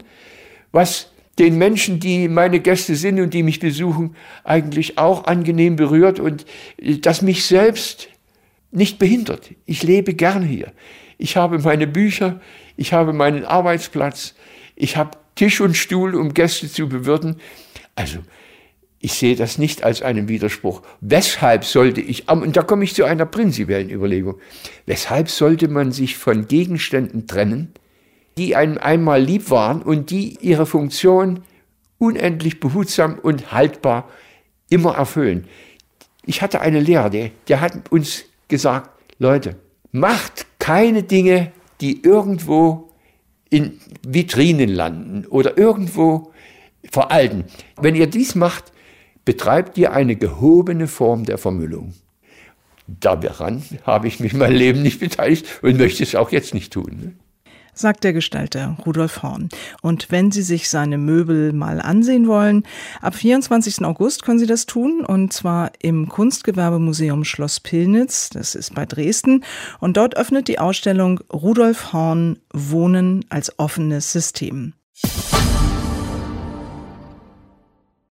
was den Menschen, die meine Gäste sind und die mich besuchen, eigentlich auch angenehm berührt und äh, das mich selbst nicht behindert. Ich lebe gern hier. Ich habe meine Bücher, ich habe meinen Arbeitsplatz, ich habe Tisch und Stuhl, um Gäste zu bewirten. Also, ich sehe das nicht als einen Widerspruch. Weshalb sollte ich, und da komme ich zu einer prinzipiellen Überlegung, weshalb sollte man sich von Gegenständen trennen, die einem einmal lieb waren und die ihre Funktion unendlich behutsam und haltbar immer erfüllen. Ich hatte einen Lehrer, der, der hat uns gesagt, Leute, macht keine Dinge, die irgendwo in Vitrinen landen oder irgendwo veralten. Wenn ihr dies macht, betreibt ihr eine gehobene Form der Vermüllung. Daran habe ich mich mein Leben nicht beteiligt und möchte es auch jetzt nicht tun. Sagt der Gestalter Rudolf Horn. Und wenn Sie sich seine Möbel mal ansehen wollen, ab 24. August können Sie das tun und zwar im Kunstgewerbemuseum Schloss Pillnitz, das ist bei Dresden. Und dort öffnet die Ausstellung Rudolf Horn Wohnen als offenes System.